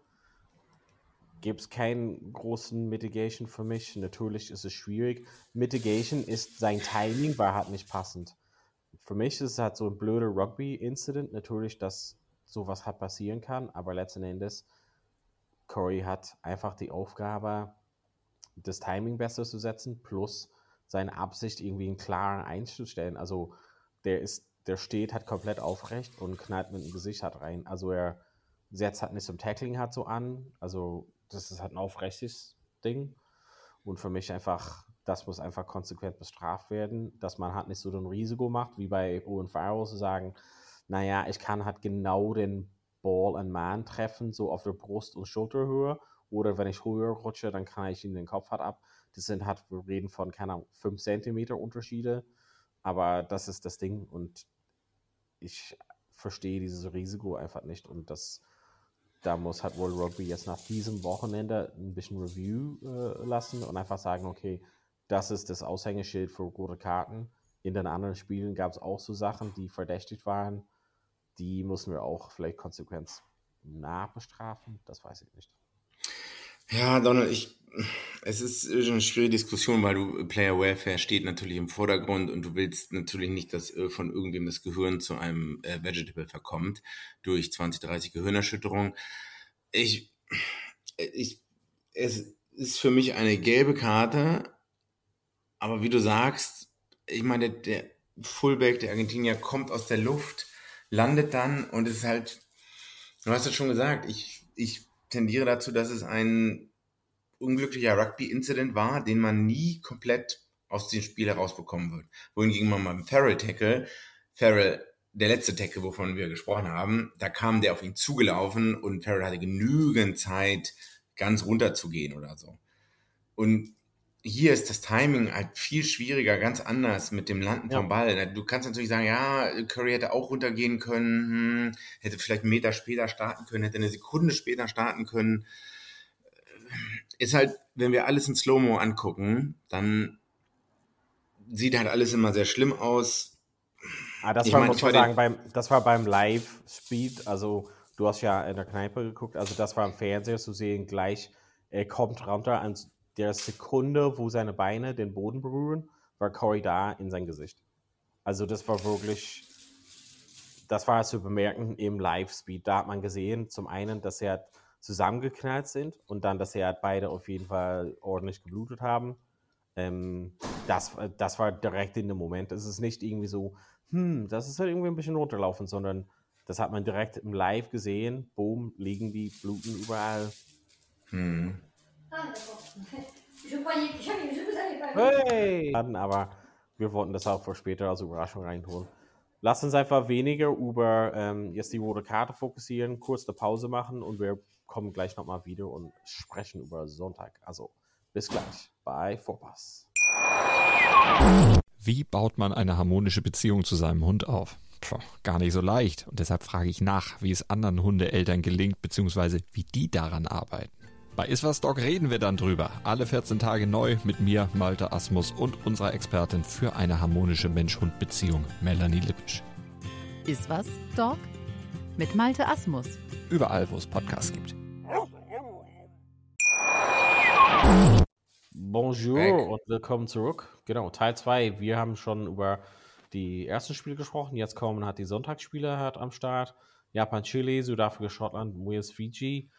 Speaker 2: gibt es keinen großen Mitigation für mich. Natürlich ist es schwierig. Mitigation ist sein Timing war halt nicht passend. Für mich ist es halt so ein blöder Rugby-Incident. Natürlich, dass sowas halt passieren kann, aber letzten Endes, Corey hat einfach die Aufgabe, das Timing besser zu setzen, plus seine Absicht irgendwie einen klaren einzustellen. Also der ist, der steht halt komplett aufrecht und knallt mit dem Gesicht halt rein. Also er setzt halt nicht zum Tackling halt so an. Also das ist halt ein aufrechtes Ding. Und für mich einfach, das muss einfach konsequent bestraft werden, dass man halt nicht so ein Risiko macht, wie bei Owen Farrell zu sagen, naja, ich kann halt genau den Ball an Man treffen, so auf der Brust- und Schulterhöhe. Oder wenn ich höher rutsche, dann kann ich ihn den Kopf halt ab. Das sind halt, wir reden von, keine Ahnung, 5 Zentimeter Unterschiede. Aber das ist das Ding und ich verstehe dieses Risiko einfach nicht. Und das, da muss halt World Rugby jetzt nach diesem Wochenende ein bisschen Review äh, lassen und einfach sagen, okay, das ist das Aushängeschild für rote Karten. In den anderen Spielen gab es auch so Sachen, die verdächtigt waren. Die müssen wir auch vielleicht konsequent nachbestrafen. Das weiß ich nicht.
Speaker 3: Ja, Donald, ich, es ist eine schwierige Diskussion, weil du Player Welfare steht natürlich im Vordergrund und du willst natürlich nicht, dass äh, von irgendwem das Gehirn zu einem äh, Vegetable verkommt durch 20, 30 Gehirnerschütterungen. Ich, ich, es ist für mich eine gelbe Karte, aber wie du sagst, ich meine, der Fullback, der Argentinier, kommt aus der Luft, landet dann und es ist halt, du hast es schon gesagt, ich, ich tendiere dazu, dass es ein unglücklicher Rugby-Incident war, den man nie komplett aus dem Spiel herausbekommen wird. Wohingegen man beim Farrell-Tackle, Farrell, der letzte Tackle, wovon wir gesprochen haben, da kam der auf ihn zugelaufen und Farrell hatte genügend Zeit, ganz runter zu gehen oder so. Und hier ist das Timing halt viel schwieriger, ganz anders mit dem Landen ja. vom Ball. Du kannst natürlich sagen, ja, Curry hätte auch runtergehen können, hm, hätte vielleicht einen Meter später starten können, hätte eine Sekunde später starten können. Ist halt, wenn wir alles in Slow-Mo angucken, dann sieht halt alles immer sehr schlimm aus.
Speaker 2: Ah, das, war, mein, muss man sagen, beim, das war beim Live-Speed, also du hast ja in der Kneipe geguckt, also das war im Fernseher zu sehen, gleich, er kommt runter ans der Sekunde, wo seine Beine den Boden berühren, war Corey da in sein Gesicht. Also das war wirklich, das war zu bemerken im Live-Speed. Da hat man gesehen, zum einen, dass er zusammengeknallt sind und dann, dass er beide auf jeden Fall ordentlich geblutet haben. Ähm, das, das war direkt in dem Moment. Es ist nicht irgendwie so, hm, das ist halt irgendwie ein bisschen runterlaufen, sondern das hat man direkt im Live gesehen. Boom, liegen die, bluten überall. Hm. Hey! Aber wir wollten das auch für später als Überraschung reinholen. Lass uns einfach weniger über ähm, jetzt die rote Karte fokussieren, kurz eine Pause machen und wir kommen gleich nochmal wieder und sprechen über Sonntag. Also bis gleich bei Vorpass.
Speaker 4: Wie baut man eine harmonische Beziehung zu seinem Hund auf? Puh, gar nicht so leicht. Und deshalb frage ich nach, wie es anderen Hundeeltern gelingt, beziehungsweise wie die daran arbeiten. Bei Iswas Dog reden wir dann drüber. Alle 14 Tage neu mit mir, Malte Asmus und unserer Expertin für eine harmonische Mensch-Hund-Beziehung, Melanie Lippisch.
Speaker 5: Iswas Dog mit Malte Asmus.
Speaker 4: Überall, wo es Podcasts gibt.
Speaker 2: Bonjour Back. und willkommen zurück. Genau, Teil 2. Wir haben schon über die ersten Spiele gesprochen. Jetzt kommen hat die Sonntagsspiele hat am Start. Japan, Chile, Südafrika, Schottland, Wales, Fiji.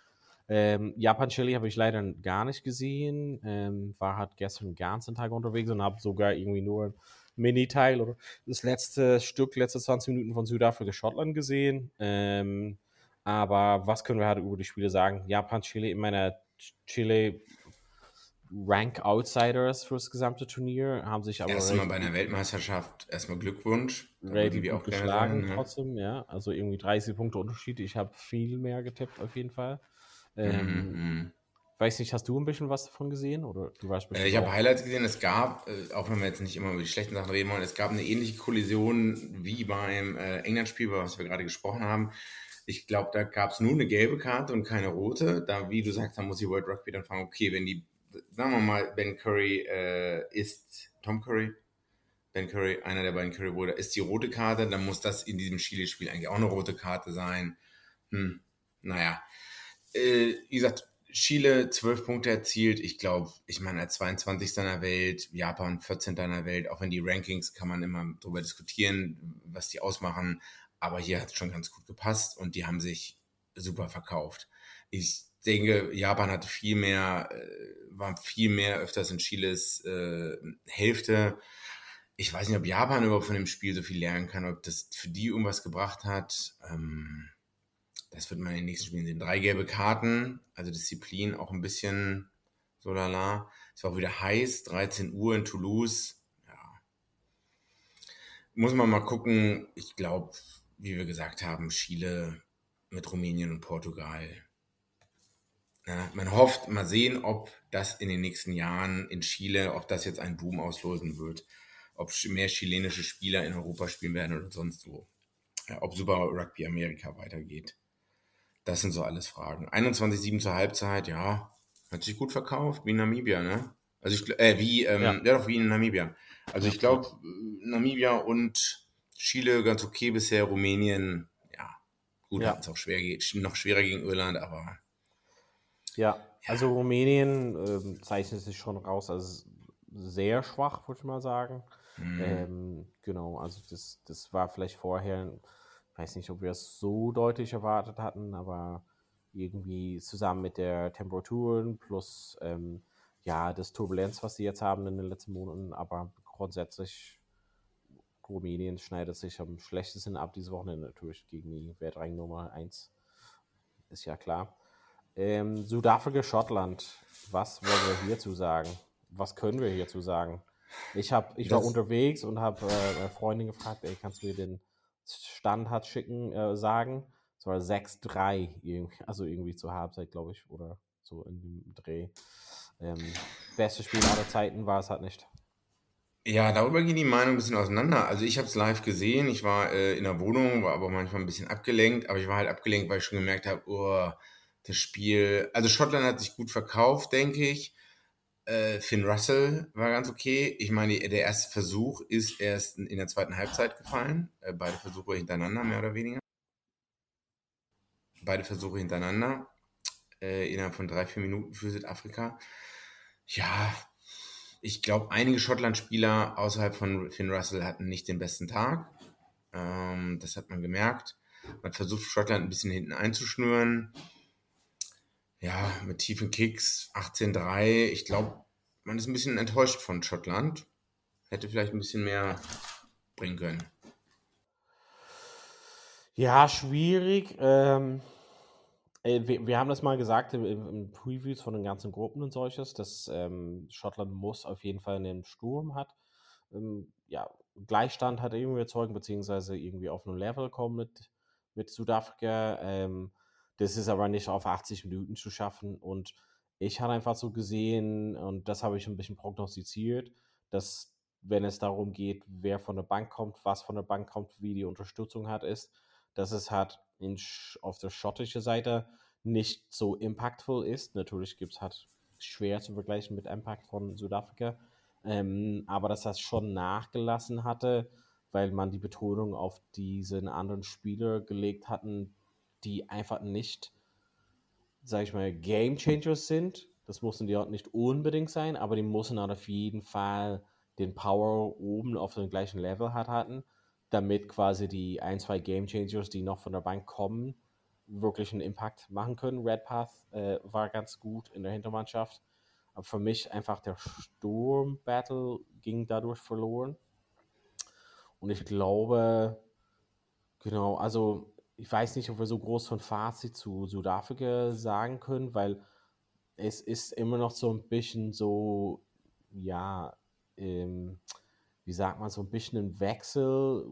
Speaker 2: Ähm, Japan Chili habe ich leider gar nicht gesehen. Ähm, war halt gestern den ganzen Tag unterwegs und habe sogar irgendwie nur Mini-Teil oder das letzte Stück, letzte 20 Minuten von Südafrika Schottland gesehen. Ähm, aber was können wir halt über die Spiele sagen? Japan Chile in meiner Chile Rank Outsiders fürs gesamte Turnier haben sich aber
Speaker 3: erstmal bei einer Weltmeisterschaft erstmal Glückwunsch
Speaker 2: relativ auch geschlagen sein, ne? trotzdem ja also irgendwie 30 Punkte Unterschied ich habe viel mehr getippt auf jeden Fall ähm, mhm. Weiß nicht, hast du ein bisschen was davon gesehen? Oder du
Speaker 3: warst äh, ich habe Highlights gesehen. Es gab, äh, auch wenn wir jetzt nicht immer über die schlechten Sachen reden wollen, es gab eine ähnliche Kollision wie beim äh, England-Spiel, über was wir gerade gesprochen haben. Ich glaube, da gab es nur eine gelbe Karte und keine rote. Da, wie du sagst, da muss die World Rugby dann fragen, okay, wenn die, sagen wir mal, Ben Curry äh, ist, Tom Curry, Ben Curry, einer der beiden Curry-Brüder, ist die rote Karte, dann muss das in diesem Chile-Spiel eigentlich auch eine rote Karte sein. Hm, naja, äh, wie gesagt, Chile 12 Punkte erzielt. Ich glaube, ich meine, als 22. in der Welt, Japan 14. in der Welt, auch wenn die Rankings kann man immer darüber diskutieren, was die ausmachen. Aber hier hat es schon ganz gut gepasst und die haben sich super verkauft. Ich denke, Japan hatte viel mehr, äh, war viel mehr öfters in Chiles äh, Hälfte. Ich weiß nicht, ob Japan überhaupt von dem Spiel so viel lernen kann, ob das für die irgendwas gebracht hat. Ähm, das wird man in den nächsten Spielen sehen. Drei gelbe Karten, also Disziplin auch ein bisschen so lala. Es war auch wieder heiß, 13 Uhr in Toulouse. Ja. Muss man mal gucken. Ich glaube, wie wir gesagt haben, Chile mit Rumänien und Portugal. Ja, man hofft, mal sehen, ob das in den nächsten Jahren in Chile, ob das jetzt einen Boom auslösen wird, ob mehr chilenische Spieler in Europa spielen werden oder sonst wo. Ja, ob Super Rugby Amerika weitergeht. Das sind so alles Fragen. 21-7 zur Halbzeit, ja, hat sich gut verkauft, wie Namibia, ne? Also ich, äh, wie, ähm, ja. ja. doch, wie in Namibia. Also ich glaube, Namibia und Chile ganz okay bisher, Rumänien, ja, gut, ja. es auch schwer geht, noch schwerer gegen Irland, aber.
Speaker 2: Ja, ja. also Rumänien äh, zeichnet sich schon raus als sehr schwach, würde ich mal sagen. Mhm. Ähm, genau, also das, das war vielleicht vorher, weiß nicht, ob wir es so deutlich erwartet hatten, aber irgendwie zusammen mit der Temperaturen plus ähm, ja, das Turbulenz, was sie jetzt haben in den letzten Monaten, aber grundsätzlich Rumänien schneidet sich am schlechtesten ab diese Wochenende natürlich gegen die Weltrang Nummer 1. Ist ja klar. Ähm, Südafrika, Schottland. Was wollen wir hierzu sagen? Was können wir hierzu sagen? Ich, hab, ich war unterwegs und habe äh, eine Freundin gefragt, ey, kannst du mir den Standard schicken, äh, sagen? Es war 6-3, also irgendwie zur Halbzeit, glaube ich, oder so in dem Dreh. Ähm, beste Spiel aller Zeiten war es halt nicht.
Speaker 3: Ja, darüber gehen die Meinungen ein bisschen auseinander. Also ich habe es live gesehen, ich war äh, in der Wohnung, war aber manchmal ein bisschen abgelenkt, aber ich war halt abgelenkt, weil ich schon gemerkt habe, oh, das Spiel, also Schottland hat sich gut verkauft, denke ich. Äh, Finn Russell war ganz okay. Ich meine, der erste Versuch ist erst in der zweiten Halbzeit gefallen. Äh, beide Versuche hintereinander, mehr oder weniger. Beide Versuche hintereinander. Äh, innerhalb von drei, vier Minuten für Südafrika. Ja, ich glaube, einige Schottland-Spieler außerhalb von Finn Russell hatten nicht den besten Tag. Ähm, das hat man gemerkt. Man versucht Schottland ein bisschen hinten einzuschnüren ja, mit tiefen Kicks, 18-3. Ich glaube, man ist ein bisschen enttäuscht von Schottland. Hätte vielleicht ein bisschen mehr bringen können.
Speaker 2: Ja, schwierig. Ähm, wir, wir, haben das mal gesagt im, im, Previews von den ganzen Gruppen und solches, dass ähm, Schottland muss auf jeden Fall einen Sturm hat. Ähm, ja, Gleichstand hat irgendwie erzeugen, beziehungsweise irgendwie auf einem Level kommen mit, mit Südafrika. Ähm, das ist aber nicht auf 80 Minuten zu schaffen. Und ich hatte einfach so gesehen, und das habe ich ein bisschen prognostiziert, dass wenn es darum geht, wer von der Bank kommt, was von der Bank kommt, wie die Unterstützung hat, ist, dass es halt in, auf der schottischen Seite nicht so impactful ist. Natürlich gibt es halt schwer zu vergleichen mit Impact von Südafrika, ähm, aber dass das schon nachgelassen hatte, weil man die Betonung auf diesen anderen Spieler gelegt hatten, die einfach nicht, sag ich mal, Game Changers sind. Das mussten die auch nicht unbedingt sein, aber die mussten auch auf jeden Fall den Power oben auf dem gleichen Level hat hatten, damit quasi die ein, zwei Game Changers, die noch von der Bank kommen, wirklich einen Impact machen können. Redpath äh, war ganz gut in der Hintermannschaft. Aber für mich einfach der Sturm-Battle ging dadurch verloren. Und ich glaube, genau, also ich weiß nicht, ob wir so groß von Fazit zu Südafrika sagen können, weil es ist immer noch so ein bisschen so, ja, ähm, wie sagt man, so ein bisschen ein Wechsel,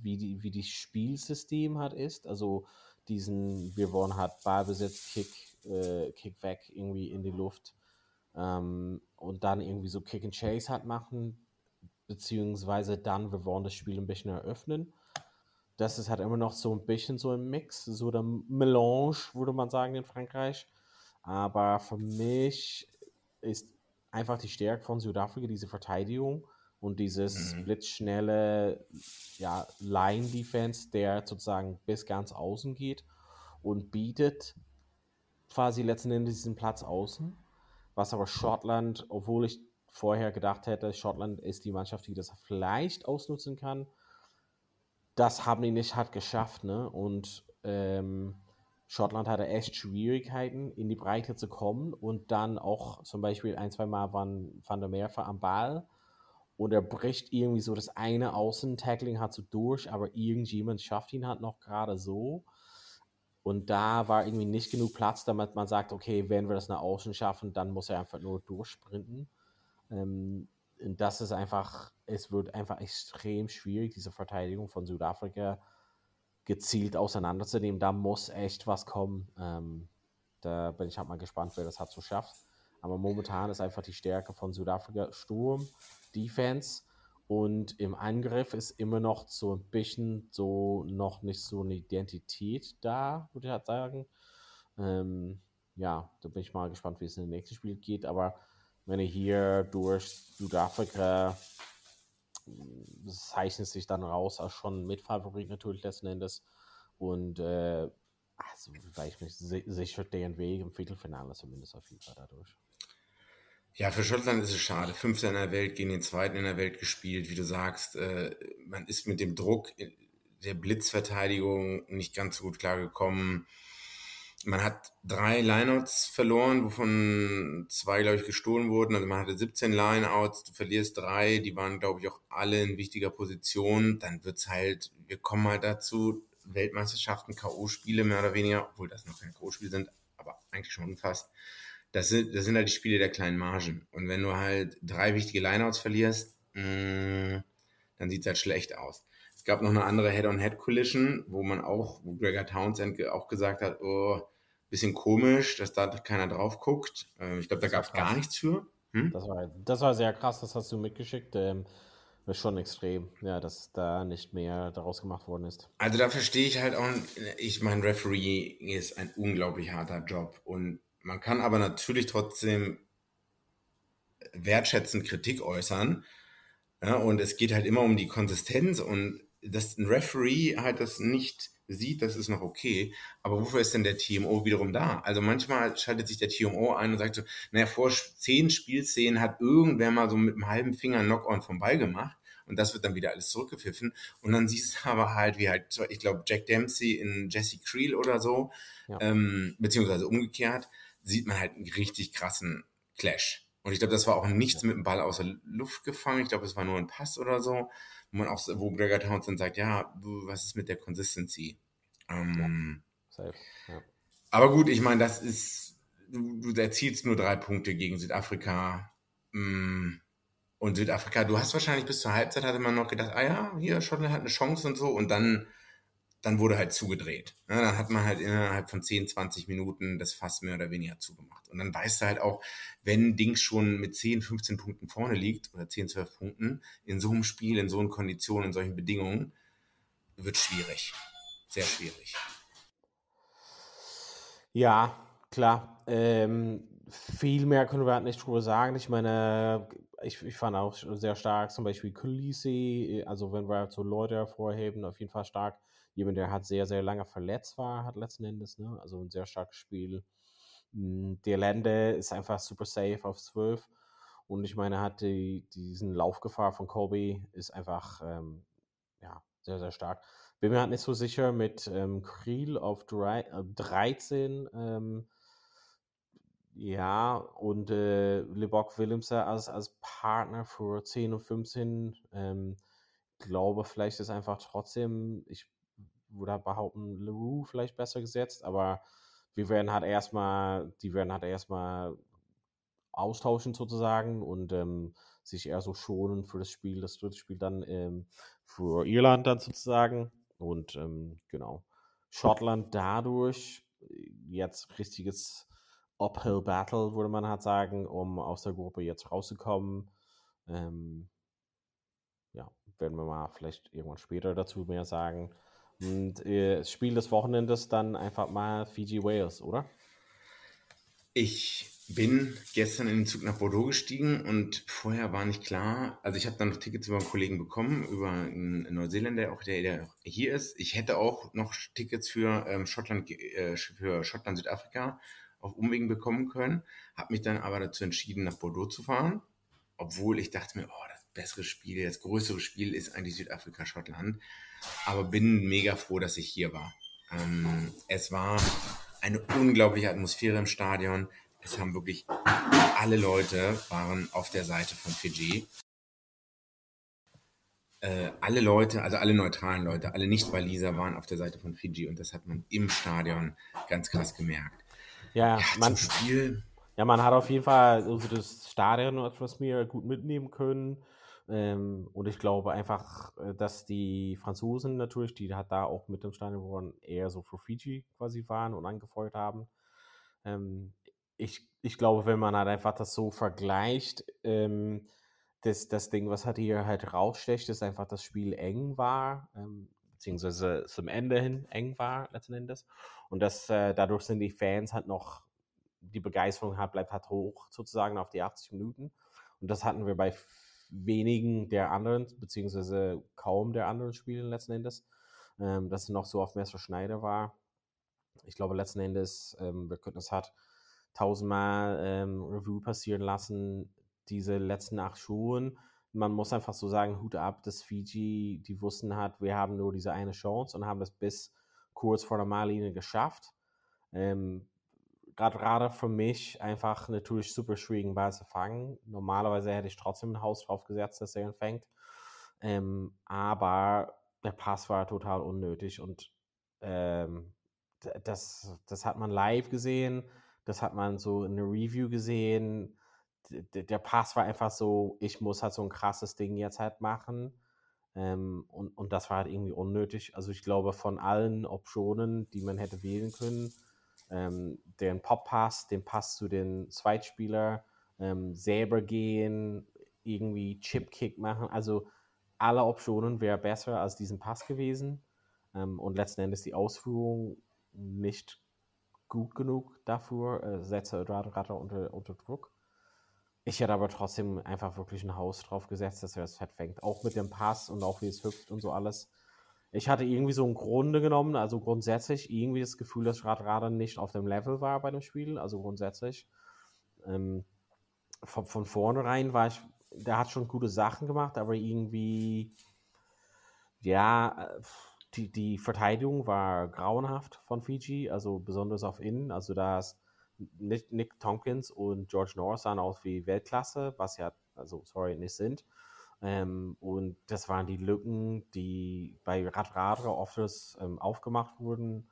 Speaker 2: wie die, wie die Spielsystem hat ist. Also diesen, wir wollen halt Ballbesitz, Kick, äh, Kick weg irgendwie in die Luft ähm, und dann irgendwie so Kick and Chase hat machen, beziehungsweise dann, wir wollen das Spiel ein bisschen eröffnen das ist halt immer noch so ein bisschen so ein Mix, so der Melange, würde man sagen, in Frankreich. Aber für mich ist einfach die Stärke von Südafrika diese Verteidigung und dieses mhm. blitzschnelle ja, Line-Defense, der sozusagen bis ganz außen geht und bietet quasi letzten Endes diesen Platz außen. Was aber Schottland, obwohl ich vorher gedacht hätte, Schottland ist die Mannschaft, die das vielleicht ausnutzen kann, das haben die nicht halt geschafft, ne? Und ähm, Schottland hatte echt Schwierigkeiten, in die Breite zu kommen und dann auch zum Beispiel ein, zwei Mal waren Van der Merwe am Ball und er bricht irgendwie so das eine Außentackling hat so durch, aber irgendjemand schafft ihn halt noch gerade so. Und da war irgendwie nicht genug Platz, damit man sagt, okay, wenn wir das nach außen schaffen, dann muss er einfach nur durchsprinten. Ähm, das ist einfach, es wird einfach extrem schwierig, diese Verteidigung von Südafrika gezielt auseinanderzunehmen. Da muss echt was kommen. Ähm, da bin ich halt mal gespannt, wer das hat so schafft. Aber momentan ist einfach die Stärke von Südafrika Sturm, Defense und im Angriff ist immer noch so ein bisschen so noch nicht so eine Identität da, würde ich halt sagen. Ähm, ja, da bin ich mal gespannt, wie es in den nächsten Spiel geht. Aber wenn ihr hier durch Südafrika das zeichnet sich dann raus als schon Mitfavorit natürlich letzten Endes. Und äh, also, weil ich mich sicher den Weg im Viertelfinale zumindest auf jeden Fall dadurch.
Speaker 3: Ja, für Schottland ist es schade. Fünfter in der Welt, gegen den zweiten in der Welt gespielt, wie du sagst. Äh, man ist mit dem Druck der Blitzverteidigung nicht ganz so gut klargekommen. Man hat drei Lineouts verloren, wovon zwei, glaube ich, gestohlen wurden. Also man hatte 17 Lineouts, du verlierst drei, die waren, glaube ich, auch alle in wichtiger Position. Dann wird es halt, wir kommen halt dazu, Weltmeisterschaften, K.O.-Spiele mehr oder weniger, obwohl das noch keine K.O.-Spiele sind, aber eigentlich schon fast das sind, das sind halt die Spiele der kleinen Margen. Und wenn du halt drei wichtige Lineouts verlierst, mh, mm, dann sieht es halt schlecht aus. Es gab noch eine andere Head-on-Head-Collision, wo man auch, wo Gregor Townsend auch gesagt hat, oh, bisschen komisch, dass da keiner drauf guckt. Äh, ich glaube, da gab es gar nichts für.
Speaker 2: Hm? Das, war, das war sehr krass, das hast du mitgeschickt. Ähm, ist schon extrem, ja, dass da nicht mehr daraus gemacht worden ist.
Speaker 3: Also da verstehe ich halt auch, ich meine, Referee ist ein unglaublich harter Job und man kann aber natürlich trotzdem wertschätzend Kritik äußern. Ja, und es geht halt immer um die Konsistenz und dass ein Referee halt das nicht sieht, das ist noch okay. Aber wofür ist denn der TMO wiederum da? Also manchmal schaltet sich der TMO ein und sagt so, naja, vor zehn Spielszenen hat irgendwer mal so mit einem halben Finger Knock-on vom Ball gemacht und das wird dann wieder alles zurückgepfiffen. Und dann siehst du aber halt, wie halt, ich glaube, Jack Dempsey in Jesse Creel oder so, ja. ähm, beziehungsweise umgekehrt, sieht man halt einen richtig krassen Clash. Und ich glaube, das war auch nichts mit dem Ball aus der Luft gefangen. Ich glaube, es war nur ein Pass oder so, wo man auch, wo Gregor Townsend sagt, ja, was ist mit der Consistency? Ähm, ja. Ja. Aber gut, ich meine, das ist, du, du, erzielst nur drei Punkte gegen Südafrika. Mm, und Südafrika, du hast wahrscheinlich bis zur Halbzeit hatte man noch gedacht, ah ja, hier, Schottland hat eine Chance und so. Und dann dann wurde halt zugedreht. Ja, dann hat man halt innerhalb von 10, 20 Minuten das Fass mehr oder weniger zugemacht. Und dann weißt du halt auch, wenn Dings schon mit 10, 15 Punkten vorne liegt oder 10, 12 Punkten, in so einem Spiel, in so einer Kondition, in solchen Bedingungen, wird schwierig. Sehr schwierig.
Speaker 2: Ja, klar. Ähm, viel mehr können wir halt nicht drüber sagen. Ich meine, ich, ich fand auch sehr stark zum Beispiel Kulisi, also wenn wir so Leute hervorheben, auf jeden Fall stark jemand, der halt sehr, sehr lange verletzt war, hat letzten Endes, ne? also ein sehr starkes Spiel. Hm, der Lande ist einfach super safe auf 12 und ich meine, hat die, diesen Laufgefahr von Kobe ist einfach ähm, ja, sehr, sehr stark. Bin mir halt nicht so sicher mit ähm, Kriel auf drei, äh, 13. Ähm, ja, und äh, Lebok Willemser als, als Partner für 10 und 15. Ähm, glaube, vielleicht ist einfach trotzdem, ich würde behaupten, LeRoux vielleicht besser gesetzt, aber wir werden halt erstmal, die werden halt erstmal austauschen sozusagen und ähm, sich eher so schonen für das Spiel, das dritte Spiel dann ähm, für Irland dann sozusagen und ähm, genau. Schottland dadurch jetzt richtiges Uphill Battle, würde man halt sagen, um aus der Gruppe jetzt rauszukommen. Ähm, ja, werden wir mal vielleicht irgendwann später dazu mehr sagen. Und äh, Spiel des Wochenendes dann einfach mal Fiji Wales, oder?
Speaker 3: Ich bin gestern in den Zug nach Bordeaux gestiegen und vorher war nicht klar, also ich habe dann noch Tickets über einen Kollegen bekommen, über einen Neuseeländer, auch der, der hier ist. Ich hätte auch noch Tickets für ähm, Schottland, äh, für Schottland, Südafrika auf Umwegen bekommen können, habe mich dann aber dazu entschieden, nach Bordeaux zu fahren, obwohl ich dachte mir, oh, das bessere Spiel, das größere Spiel ist eigentlich Südafrika, Schottland aber bin mega froh, dass ich hier war. Ähm, es war eine unglaubliche Atmosphäre im Stadion. Es haben wirklich alle Leute waren auf der Seite von Fiji. Äh, alle Leute, also alle neutralen Leute, alle Nicht-Waliser waren auf der Seite von Fiji und das hat man im Stadion ganz krass gemerkt.
Speaker 2: Ja, ja man, Spiel. Ja, man hat auf jeden Fall also das Stadion etwas mehr gut mitnehmen können. Ähm, und ich glaube einfach, äh, dass die Franzosen natürlich, die hat da auch mit dem Stadion eher so für Fiji quasi waren und angefeuert haben. Ähm, ich, ich glaube, wenn man halt einfach das so vergleicht, ähm, das, das Ding, was halt hier halt rausstecht, ist einfach, das Spiel eng war, ähm, beziehungsweise zum Ende hin eng war letzten Endes. Und das, äh, dadurch sind die Fans halt noch, die Begeisterung hat, bleibt halt hoch sozusagen auf die 80 Minuten. Und das hatten wir bei wenigen der anderen, beziehungsweise kaum der anderen Spiele letzten Endes, ähm, dass es noch so auf Messerschneider war. Ich glaube, letzten Endes, ähm, wir könnten es halt tausendmal ähm, Review passieren lassen, diese letzten acht Schuhen. Man muss einfach so sagen, Hut ab, dass Fiji, die wussten hat, wir haben nur diese eine Chance und haben das bis kurz vor der Mallinie geschafft. Ähm, gerade für mich einfach natürlich super schwierigen Ball zu fangen. Normalerweise hätte ich trotzdem ein Haus drauf gesetzt, dass er ihn fängt. Ähm, aber der Pass war total unnötig und ähm, das, das hat man live gesehen, das hat man so in der Review gesehen. Der Pass war einfach so, ich muss halt so ein krasses Ding jetzt halt machen. Ähm, und, und das war halt irgendwie unnötig. Also ich glaube, von allen Optionen, die man hätte wählen können, ähm, den Pop-Pass, den Pass zu den Zweitspieler, ähm, selber gehen, irgendwie Chip-Kick machen. Also alle Optionen wäre besser als diesen Pass gewesen. Ähm, und letzten Endes die Ausführung nicht gut genug dafür, äh, setze Radar unter, unter Druck. Ich hätte aber trotzdem einfach wirklich ein Haus drauf gesetzt, dass er das Fett fängt. Auch mit dem Pass und auch wie es hüpft und so alles ich hatte irgendwie so im Grunde genommen, also grundsätzlich irgendwie das Gefühl, dass Radradar nicht auf dem Level war bei dem Spiel, also grundsätzlich. Ähm, von, von vornherein war ich, der hat schon gute Sachen gemacht, aber irgendwie, ja, die, die Verteidigung war grauenhaft von Fiji, also besonders auf Innen, also da ist Nick, Nick Tompkins und George Norris sahen aus wie Weltklasse, was ja, also sorry, nicht sind. Ähm, und das waren die Lücken, die bei Radradra Office ähm, aufgemacht wurden.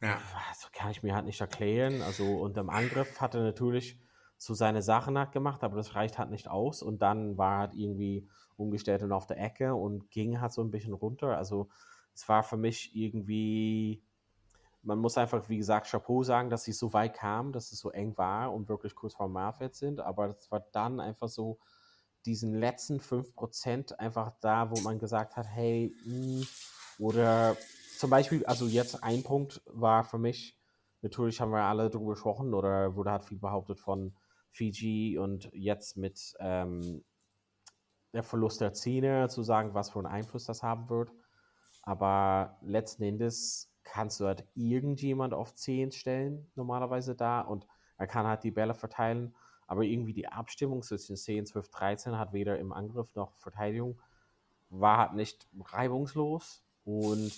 Speaker 2: Ja. Das kann ich mir halt nicht erklären. Also unter dem Angriff hat er natürlich so seine Sachen halt gemacht, aber das reicht halt nicht aus. Und dann war halt irgendwie umgestellt und auf der Ecke und ging halt so ein bisschen runter. Also es war für mich irgendwie, man muss einfach, wie gesagt, Chapeau sagen, dass sie so weit kamen, dass es so eng war und wirklich kurz vor Marfeld sind. Aber das war dann einfach so, diesen letzten 5% einfach da, wo man gesagt hat, hey, mh, hm, oder zum Beispiel, also jetzt ein Punkt war für mich, natürlich haben wir alle darüber gesprochen oder wurde halt viel behauptet von Fiji und jetzt mit ähm, der Verlust der Zähne zu sagen, was für einen Einfluss das haben wird. Aber letzten Endes kannst du halt irgendjemand auf 10 stellen, normalerweise da, und er kann halt die Bälle verteilen. Aber irgendwie die Abstimmung zwischen 10, 12, 13 hat weder im Angriff noch Verteidigung, war halt nicht reibungslos. Und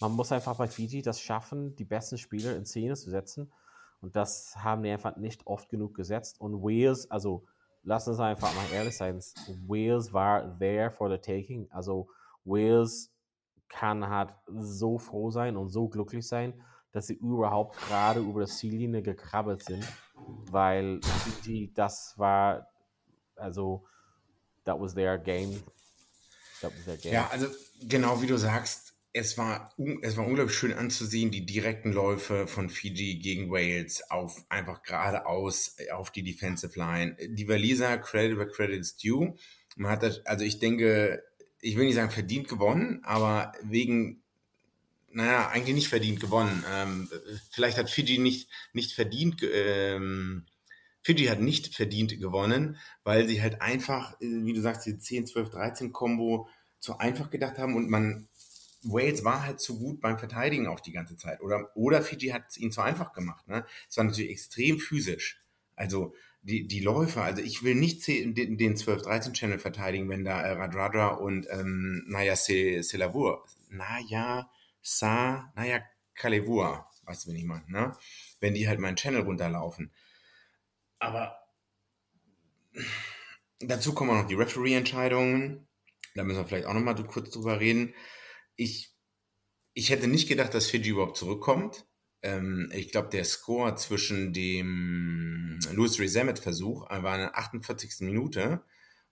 Speaker 2: man muss einfach bei Fiji das schaffen, die besten Spieler in Szene zu setzen. Und das haben die einfach nicht oft genug gesetzt. Und Wales, also lass uns einfach mal ehrlich sein, Wales war there for the taking, also Wales kann halt so froh sein und so glücklich sein, dass sie überhaupt gerade über das Ziellinie gekrabbelt sind, weil Fiji, das war, also, that was their game.
Speaker 3: That was their game. Ja, also genau wie du sagst, es war, es war unglaublich schön anzusehen, die direkten Läufe von Fiji gegen Wales auf einfach geradeaus auf die Defensive Line. Die Waliser, Credit where credit is due. Man hat das, also ich denke, ich will nicht sagen verdient gewonnen, aber wegen naja, eigentlich nicht verdient gewonnen. Ähm, vielleicht hat Fiji nicht, nicht verdient, ähm, Fiji hat nicht verdient gewonnen, weil sie halt einfach, äh, wie du sagst, die 10, 12, 13 Kombo zu einfach gedacht haben und man, Wales war halt zu gut beim Verteidigen auch die ganze Zeit. Oder, oder Fiji hat es ihnen zu einfach gemacht. Ne? Es war natürlich extrem physisch. Also die, die Läufer, also ich will nicht den, den 12-13-Channel verteidigen, wenn da äh, Radradra und ähm, Naya Selavur, Naya Sa, naja, Kalevua, weißt du, wenn ich meine, ne? Wenn die halt meinen Channel runterlaufen. Aber dazu kommen auch noch die Referee-Entscheidungen. Da müssen wir vielleicht auch nochmal kurz drüber reden. Ich, ich hätte nicht gedacht, dass Fiji überhaupt zurückkommt. Ähm, ich glaube, der Score zwischen dem Louis Rezemet-Versuch war in der 48. Minute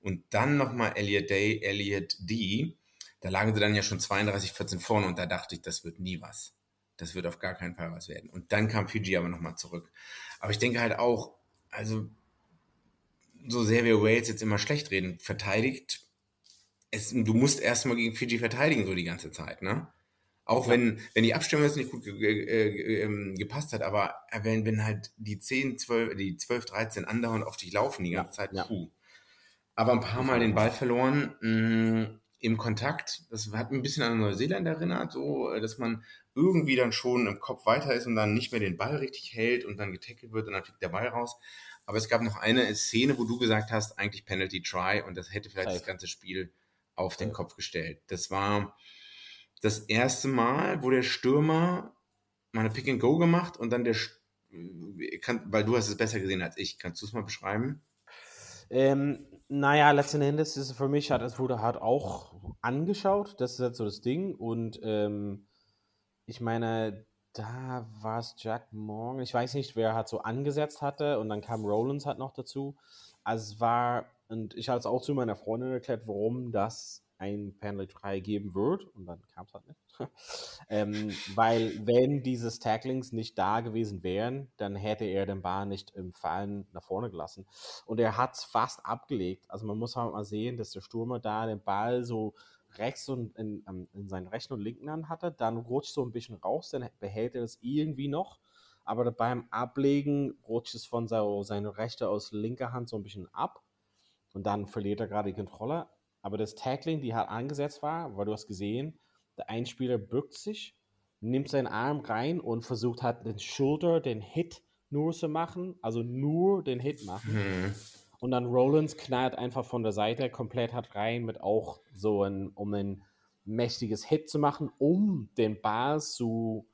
Speaker 3: und dann nochmal Elliot Day, Elliot D da lagen sie dann ja schon 32, 14 vorne und da dachte ich, das wird nie was. das wird auf gar keinen Fall was werden. Und dann kam Fiji aber nochmal zurück. Aber ich denke halt auch, also so sehr wir Wales jetzt immer schlecht reden, verteidigt, es, du musst erstmal gegen Fiji verteidigen, so die ganze Zeit, ne? Auch ja. wenn, wenn die Abstimmung jetzt nicht gut ge ge ähm, gepasst hat, aber wenn, wenn halt die 10, 12, die 12, 13 andauernd auf dich laufen die ganze Zeit, puh. Aber ein paar Mal den Ball verloren mh, mm, im Kontakt. Das hat ein bisschen an Neuseeland erinnert, so, dass man irgendwie dann schon im Kopf weiter ist und dann nicht mehr den Ball richtig hält und dann getackelt wird und dann fliegt der Ball raus. Aber es gab noch eine Szene, wo du gesagt hast, eigentlich Penalty Try und das hätte vielleicht Zeit. das ganze Spiel auf den Kopf gestellt. Das war das erste Mal, wo der Stürmer mal eine Pick and Go gemacht und dann der, kann, weil du hast es besser gesehen als ich. Kannst du es mal beschreiben?
Speaker 2: Ähm, naja, letzten Endes ist es für mich, hat, es wurde halt auch angeschaut, das ist halt so das Ding und ähm, ich meine, da war es Jack Morgan, ich weiß nicht, wer halt so angesetzt hatte und dann kam Rollins halt noch dazu. Also es war, und ich habe es auch zu meiner Freundin erklärt, warum das ein Panel 3 geben wird und dann kam es halt nicht. ähm, weil wenn dieses Tacklings nicht da gewesen wären, dann hätte er den Ball nicht im Fallen nach vorne gelassen. Und er hat es fast abgelegt. Also man muss halt mal sehen, dass der Stürmer da den Ball so rechts und in, ähm, in seinen rechten und linken Hand hatte, dann rutscht so ein bisschen raus, dann behält er das irgendwie noch. Aber beim Ablegen rutscht es von so, seiner rechten aus linker Hand so ein bisschen ab. Und dann verliert er gerade die Kontrolle. Aber das Tackling, die halt angesetzt war, weil du hast gesehen, der Einspieler bückt sich, nimmt seinen Arm rein und versucht halt den Schulter, den Hit nur zu machen, also nur den Hit machen. Mhm. Und dann Rollins knallt einfach von der Seite komplett hat rein mit auch so ein, um ein mächtiges Hit zu machen, um den Ball zu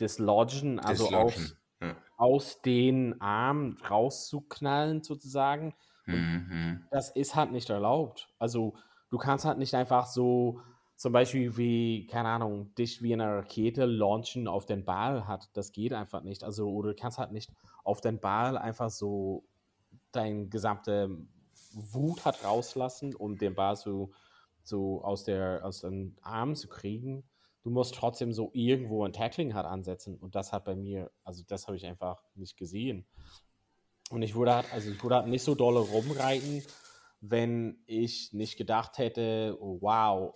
Speaker 2: dislodgen, also aus, ja. aus den Arm rauszuknallen sozusagen. Mhm. Das ist halt nicht erlaubt. Also du kannst halt nicht einfach so zum Beispiel wie, keine Ahnung, dich wie eine Rakete launchen auf den Ball hat. Das geht einfach nicht. Also, oder du kannst halt nicht auf den Ball einfach so dein gesamte Wut hat rauslassen, um den Ball so, so aus, der, aus den Armen zu kriegen. Du musst trotzdem so irgendwo ein Tackling hat ansetzen. Und das hat bei mir, also das habe ich einfach nicht gesehen. Und ich würde halt, also ich würde halt nicht so dolle rumreiten, wenn ich nicht gedacht hätte, oh, wow,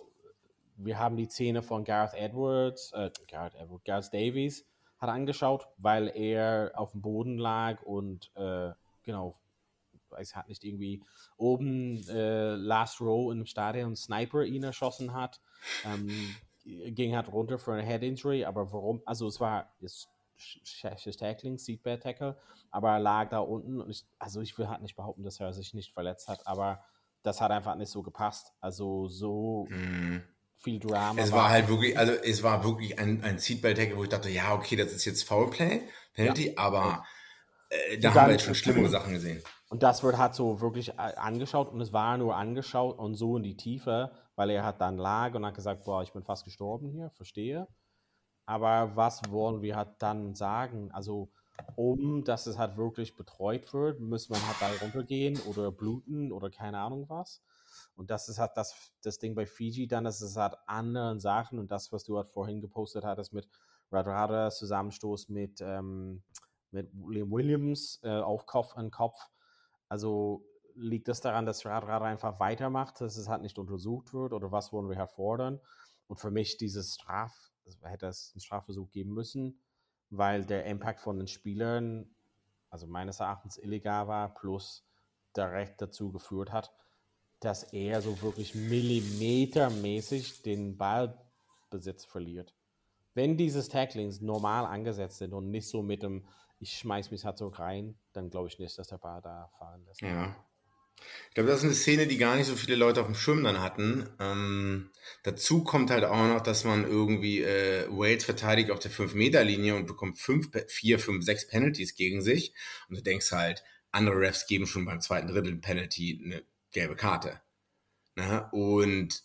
Speaker 2: wir haben die Szene von Gareth Edwards, äh, Gareth Edwards, Gareth Davies hat angeschaut, weil er auf dem Boden lag und äh, genau, es hat nicht irgendwie oben äh, Last Row im Stadion Sniper ihn erschossen hat, ähm, ging halt runter für eine Head Injury, aber warum? Also es war, es schlechtes Tackling, Seatbelt Tackle, aber er lag da unten und ich, also ich will halt nicht behaupten, dass er sich nicht verletzt hat, aber das hat einfach nicht so gepasst. Also so mm. viel Drama.
Speaker 3: Es war, war halt wirklich, also es war wirklich ein, ein Seatbelt Tackle, wo ich dachte, ja, okay, das ist jetzt Foulplay, Penalty, ja. aber äh, da haben wir jetzt schon schlimmere Sachen gesehen.
Speaker 2: Und das wird halt so wirklich äh, angeschaut und es war nur angeschaut und so in die Tiefe, weil er hat dann lag und hat gesagt, boah, ich bin fast gestorben hier, verstehe. Aber was wollen wir halt dann sagen? Also, um dass es halt wirklich betreut wird, muss man halt da runtergehen oder bluten oder keine Ahnung was. Und das ist halt das, das Ding bei Fiji dann, dass es halt anderen Sachen und das, was du halt vorhin gepostet hattest mit Radradra, Zusammenstoß mit, ähm, mit William Williams äh, auf Kopf an Kopf. Also liegt das daran, dass Radradra einfach weitermacht, dass es halt nicht untersucht wird oder was wollen wir halt fordern? Und für mich dieses Straf, hätte es einen Strafversuch geben müssen, weil der Impact von den Spielern, also meines Erachtens illegal war, plus direkt dazu geführt hat, dass er so wirklich millimetermäßig den Ballbesitz verliert. Wenn dieses Tacklings normal angesetzt sind und nicht so mit dem, ich schmeiß mich halt so rein, dann glaube ich nicht, dass der Ball da fahren lässt.
Speaker 3: Ja. Ich glaube, das ist eine Szene, die gar nicht so viele Leute auf dem Schirm dann hatten. Ähm, dazu kommt halt auch noch, dass man irgendwie äh, Wales verteidigt auf der 5-Meter-Linie und bekommt 5, 4, 5, 6 Penalties gegen sich. Und du denkst halt, andere Refs geben schon beim zweiten Drittel Penalty eine gelbe Karte. Na? Und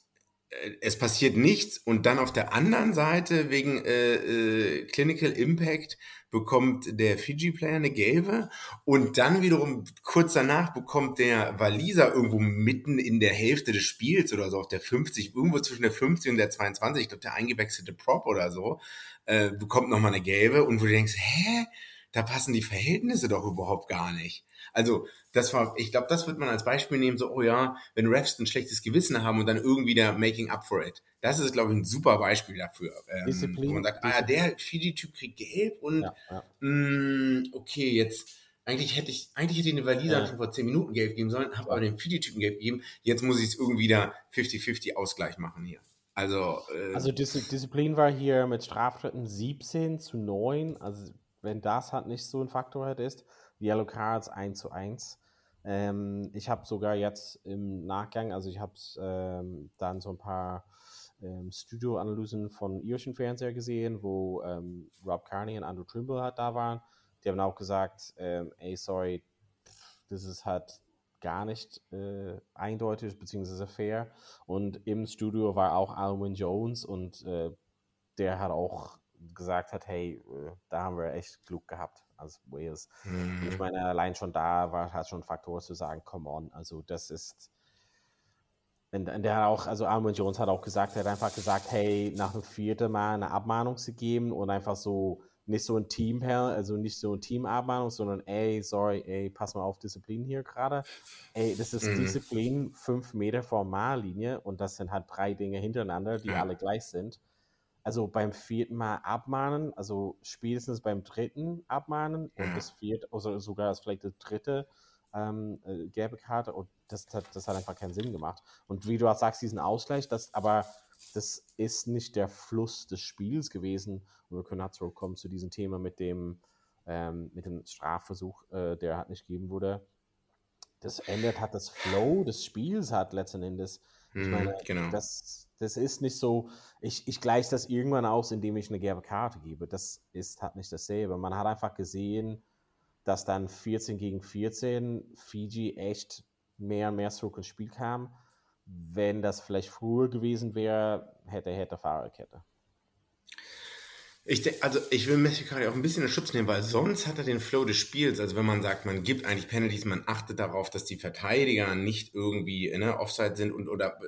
Speaker 3: es passiert nichts und dann auf der anderen Seite wegen äh, äh, Clinical Impact bekommt der Fiji-Player eine gelbe und dann wiederum kurz danach bekommt der Waliser irgendwo mitten in der Hälfte des Spiels oder so auf der 50, irgendwo zwischen der 50 und der 22, ich glaube der eingewechselte Prop oder so, äh, bekommt nochmal eine gelbe und wo du denkst, hä, da passen die Verhältnisse doch überhaupt gar nicht. Also das war, ich glaube, das wird man als Beispiel nehmen, so, oh ja, wenn Refs ein schlechtes Gewissen haben und dann irgendwie der Making up for it. Das ist, glaube ich, ein super Beispiel dafür. Ähm, Disziplin. Wo man sagt, ah, der Fiji-Typ kriegt gelb und ja, ja. Mh, mm, okay, jetzt eigentlich hätte ich, eigentlich hätte ich eine Valisa ja. schon vor zehn Minuten gelb geben sollen, habe aber den Fiji-Typen gelb gegeben. Jetzt muss ich es irgendwie wieder 50-50 Ausgleich machen hier. Also,
Speaker 2: äh, also Dis Disziplin war hier mit Strafschritten 17 zu 9. Also wenn das halt nicht so ein Faktor halt ist, Yellow Cards 1 zu 1. Ähm, ich habe sogar jetzt im Nachgang, also ich habe ähm, dann so ein paar ähm, Studio-Analysen von irischen Fernseher gesehen, wo ähm, Rob Carney und Andrew Trimble halt da waren. Die haben auch gesagt, ähm, ey, sorry, das ist halt gar nicht äh, eindeutig bzw. fair. Und im Studio war auch Alwyn Jones und äh, der hat auch gesagt hat, hey, äh, da haben wir echt Glück gehabt als Wales. Mhm. Ich meine, allein schon da war halt schon Faktor zu sagen, come on, also das ist und der hat auch, also Armin Jones hat auch gesagt, er hat einfach gesagt, hey, nach dem vierten Mal eine Abmahnung zu geben und einfach so nicht so ein Team, also nicht so ein Teamabmahnung, sondern ey, sorry, ey, pass mal auf Disziplin hier gerade. Ey, das ist mhm. Disziplin fünf Meter vor Mahllinie und das sind halt drei Dinge hintereinander, die ja. alle gleich sind also beim vierten Mal abmahnen, also spätestens beim dritten abmahnen und das vierte, also sogar das vielleicht das dritte ähm, äh, gelbe Karte und das, das, das, hat einfach keinen Sinn gemacht. Und wie du auch sagst, diesen Ausgleich, das aber das ist nicht der Fluss des Spiels gewesen. Und wir können halt zurückkommen zu diesem Thema mit dem, ähm, mit dem Strafversuch, äh, der halt nicht gegeben wurde. Das ändert hat das Flow des Spiels hat letzten Endes. Ich mhm, meine, genau. das, das ist nicht so, ich, ich gleiche das irgendwann aus, indem ich eine gelbe Karte gebe. Das ist halt nicht dasselbe. Man hat einfach gesehen, dass dann 14 gegen 14 Fiji echt mehr und mehr zurück ins Spiel kam. Wenn das vielleicht früher gewesen wäre, hätte, hätte Fahrerkette.
Speaker 3: Ich, also ich will gerade auch ein bisschen in Schutz nehmen, weil sonst hat er den Flow des Spiels. Also wenn man sagt, man gibt eigentlich Penalties, man achtet darauf, dass die Verteidiger nicht irgendwie ne, Offside sind und oder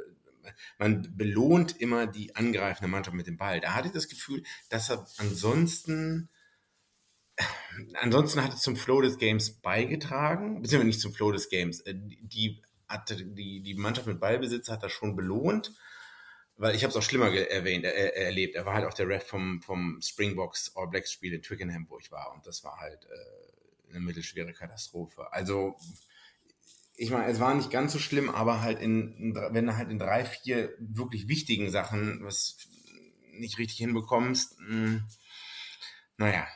Speaker 3: man belohnt immer die angreifende Mannschaft mit dem Ball. Da hatte ich das Gefühl, dass er ansonsten, ansonsten hat es zum Flow des Games beigetragen, beziehungsweise nicht zum Flow des Games. Äh, die, hatte, die, die Mannschaft mit Ballbesitz hat das schon belohnt, weil ich habe es auch schlimmer erwähnt, er, erlebt. Er war halt auch der Ref vom, vom Springboks All Blacks Spiel in Twickenham, wo ich war. Und das war halt äh, eine mittelschwere Katastrophe. Also ich meine, es war nicht ganz so schlimm, aber halt in, wenn du halt in drei, vier wirklich wichtigen Sachen was nicht richtig hinbekommst, mh, hm, naja,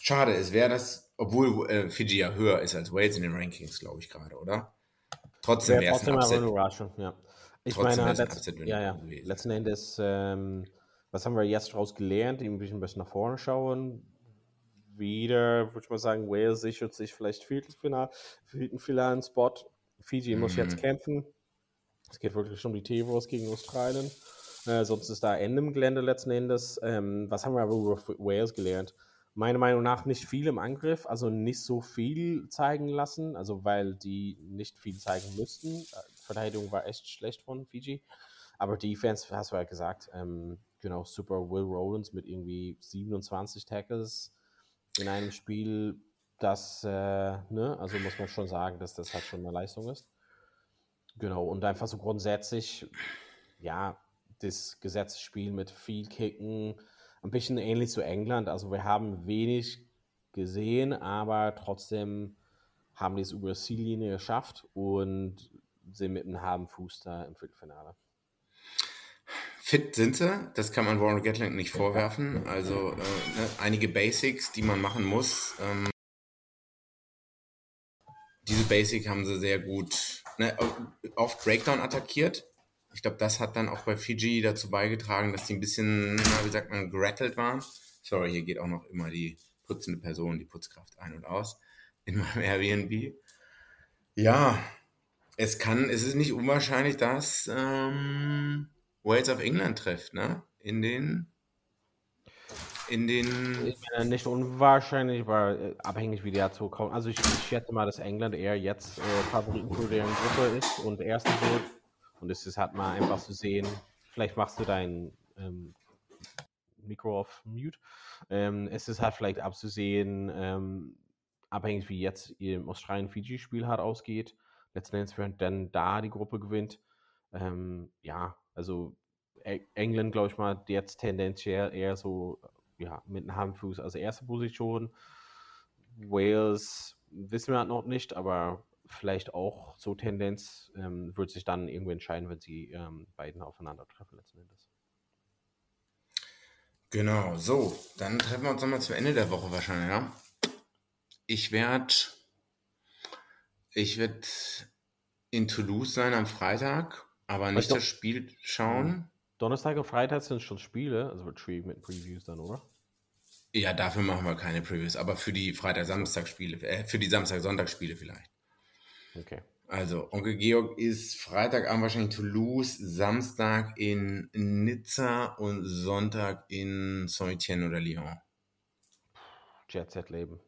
Speaker 3: schade. Es wäre das, obwohl äh, Fiji ja höher ist als Wales in den Rankings, glaube ich gerade, oder? Trotzdem wäre es ein Upset.
Speaker 2: Ja. Ich trotzdem meine, letzt, ja, ja. letzten Endes, ähm, was haben wir jetzt daraus gelernt? Irgendwie ein bisschen nach vorne schauen wieder, würde ich mal sagen, Wales sichert sich vielleicht Viertelfinal, Viertelfinalen Spot. Fiji mhm. muss jetzt mhm. kämpfen. Es geht wirklich um die T-Wurst gegen Australien. Äh, sonst ist da Ende im Gelände letzten Endes. Ähm, was haben wir aber über Wales gelernt? Meiner Meinung nach nicht viel im Angriff, also nicht so viel zeigen lassen, also weil die nicht viel zeigen müssten. Die äh, Verteidigung war echt schlecht von Fiji. Aber Defense, hast du ja gesagt, ähm, genau, super Will Rowlands mit irgendwie 27 Tackles in einem Spiel das, äh, ne, also muss man schon sagen, dass das halt schon eine Leistung ist. Genau, und einfach so grundsätzlich, ja, das Gesetzesspiel mit viel Kicken, ein bisschen ähnlich zu England. Also wir haben wenig gesehen, aber trotzdem haben die es über die Ziellinie geschafft und sind mit einem halben Fuß da im Viertelfinale.
Speaker 3: Fit sind sie, das kann man Warren Gatling nicht vorwerfen. Also äh, ne, einige Basics, die man machen muss. Ähm, diese Basic haben sie sehr gut ne, auf Breakdown attackiert. Ich glaube, das hat dann auch bei Fiji dazu beigetragen, dass die ein bisschen, wie sagt man, gerattelt waren. Sorry, hier geht auch noch immer die putzende Person, die Putzkraft ein und aus in meinem Airbnb. Ja, es kann, es ist nicht unwahrscheinlich, dass ähm, Wales auf England trifft, ne? In den in den.
Speaker 2: Nicht unwahrscheinlich, aber äh, abhängig, wie die dazu kommen. Also ich, ich schätze mal, dass England eher jetzt äh, Favoriten für deren Gruppe ist und Erster wird. Und es ist halt mal einfach zu sehen. Vielleicht machst du dein ähm, Mikro auf Mute. Ähm, es ist halt vielleicht abzusehen, ähm, abhängig wie jetzt im Australien-Fiji-Spiel halt ausgeht. Letzten Endes, wer dann da die Gruppe gewinnt. Ähm, ja, also England, glaube ich mal, jetzt tendenziell eher so ja, mit einem Handfuß als erste Position. Wales wissen wir halt noch nicht, aber vielleicht auch so Tendenz ähm, wird sich dann irgendwie entscheiden, wenn sie ähm, beiden aufeinandertreffen letzten Endes.
Speaker 3: Genau, so, dann treffen wir uns nochmal zum Ende der Woche wahrscheinlich, ja. Ich werde ich werde in Toulouse sein am Freitag, aber nicht das Spiel schauen.
Speaker 2: Donnerstag und Freitag sind schon Spiele, also wird mit Previews dann, oder?
Speaker 3: Ja, dafür machen wir keine Previews, aber für die Freitag-Samstag-Spiele, äh, für die Samstag-Sonntag-Spiele vielleicht.
Speaker 2: Okay.
Speaker 3: Also, Onkel Georg ist Freitagabend wahrscheinlich in Toulouse, Samstag in Nizza und Sonntag in Saint-Étienne oder Lyon.
Speaker 2: Jet-Set-Leben.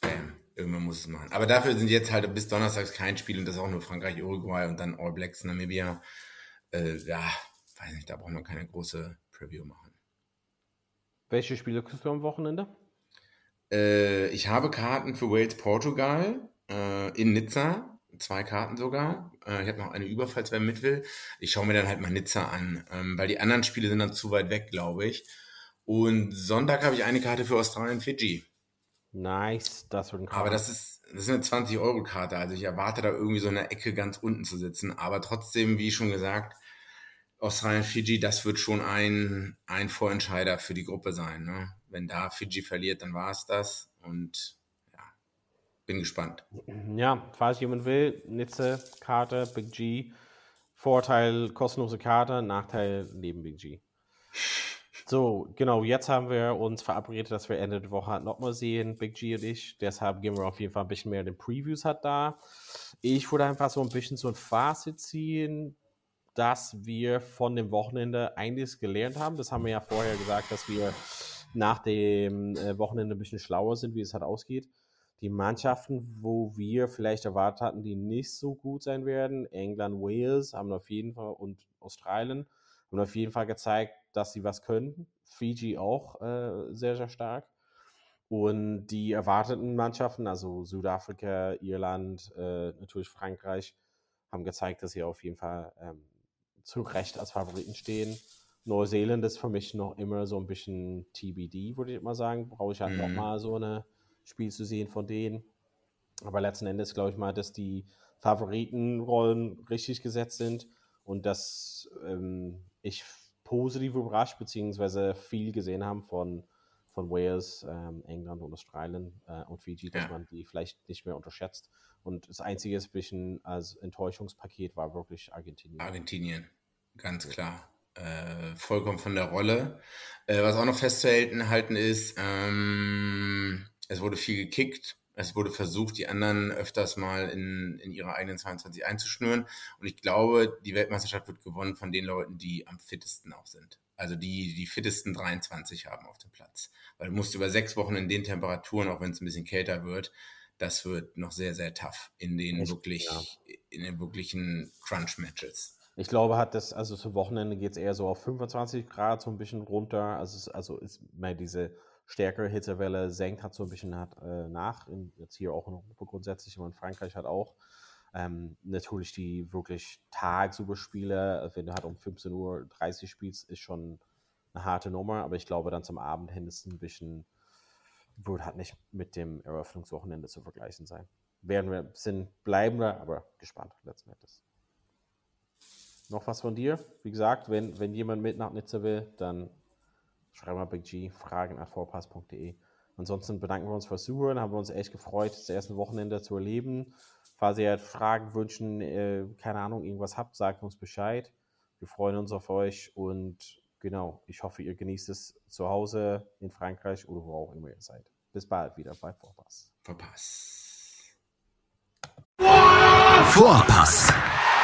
Speaker 3: Bam. Irgendwann muss es machen. Aber dafür sind jetzt halt bis Donnerstags kein Spiel und das auch nur Frankreich, Uruguay und dann All Blacks, Namibia. Äh, ja, weiß nicht, da braucht man keine große Preview machen.
Speaker 2: Welche Spiele kriegst du am Wochenende?
Speaker 3: Äh, ich habe Karten für Wales, Portugal äh, in Nizza. Zwei Karten sogar. Äh, ich habe noch eine über, falls wer mit will. Ich schaue mir dann halt mal Nizza an, ähm, weil die anderen Spiele sind dann zu weit weg, glaube ich. Und Sonntag habe ich eine Karte für Australien, Fiji.
Speaker 2: Nice, das wird ein
Speaker 3: Karte. Aber das ist, das ist eine 20-Euro-Karte. Also ich erwarte da irgendwie so eine Ecke ganz unten zu sitzen. Aber trotzdem, wie schon gesagt, Australien, Fiji, das wird schon ein, ein Vorentscheider für die Gruppe sein. Ne? Wenn da Fiji verliert, dann war es das. Und ja, bin gespannt.
Speaker 2: Ja, falls jemand will, Nitze, Karte, Big G. Vorteil, kostenlose Karte, Nachteil neben Big G. So, genau, jetzt haben wir uns verabredet, dass wir Ende der Woche halt nochmal sehen, Big G und ich. Deshalb gehen wir auf jeden Fall ein bisschen mehr in den Previews hat da. Ich würde einfach so ein bisschen so ein Fazit ziehen, dass wir von dem Wochenende einiges gelernt haben. Das haben wir ja vorher gesagt, dass wir nach dem äh, Wochenende ein bisschen schlauer sind, wie es halt ausgeht. Die Mannschaften, wo wir vielleicht erwartet hatten, die nicht so gut sein werden, England, Wales, haben auf jeden Fall und Australien, haben auf jeden Fall gezeigt, dass sie was können. Fiji auch äh, sehr, sehr stark. Und die erwarteten Mannschaften, also Südafrika, Irland, äh, natürlich Frankreich, haben gezeigt, dass sie auf jeden Fall ähm, zu Recht als Favoriten stehen. Neuseeland ist für mich noch immer so ein bisschen TBD, würde ich mal sagen. Brauche ich halt mhm. nochmal so ein Spiel zu sehen von denen. Aber letzten Endes glaube ich mal, dass die Favoritenrollen richtig gesetzt sind und dass ähm, ich positiv überrascht bzw. viel gesehen haben von, von Wales, ähm, England und Australien äh, und Fiji, dass ja. man die vielleicht nicht mehr unterschätzt. Und das einzige bisschen als Enttäuschungspaket war wirklich Argentinien.
Speaker 3: Argentinien, ganz klar. Äh, vollkommen von der Rolle. Äh, was auch noch festzuhalten ist, ähm, es wurde viel gekickt. Es wurde versucht, die anderen öfters mal in, in ihre eigenen 22 einzuschnüren. Und ich glaube, die Weltmeisterschaft wird gewonnen von den Leuten, die am fittesten auch sind. Also die die fittesten 23 haben auf dem Platz. Weil du musst über sechs Wochen in den Temperaturen, auch wenn es ein bisschen kälter wird, das wird noch sehr, sehr tough in den wirklich, ja. in den wirklichen Crunch-Matches.
Speaker 2: Ich glaube, hat das, also zum Wochenende geht es eher so auf 25 Grad, so ein bisschen runter. Also, also ist mal diese stärkere Hitzewelle senkt hat so ein bisschen hat, äh, nach. In, jetzt hier auch in Europa grundsätzlich, aber in Frankreich hat auch. Ähm, natürlich die wirklich tagsüber Spiele, wenn du halt um 15.30 Uhr spielst, ist schon eine harte Nummer, aber ich glaube dann zum Abend hin ist ein bisschen, wird halt nicht mit dem Eröffnungswochenende zu vergleichen sein. Werden wir, sind, bleiben wir, aber gespannt letzten Endes. Noch was von dir? Wie gesagt, wenn, wenn jemand mit nach Nizza will, dann schreib mal Big G, fragen at vorpass.de. Ansonsten bedanken wir uns fürs Zuhören, haben wir uns echt gefreut, das erste Wochenende zu erleben. Falls ihr Fragen, Wünschen, äh, keine Ahnung, irgendwas habt, sagt uns Bescheid. Wir freuen uns auf euch und genau, ich hoffe, ihr genießt es zu Hause in Frankreich oder wo auch immer ihr seid. Bis bald wieder bei Vorpass.
Speaker 3: Vorpass.
Speaker 1: Vorpass,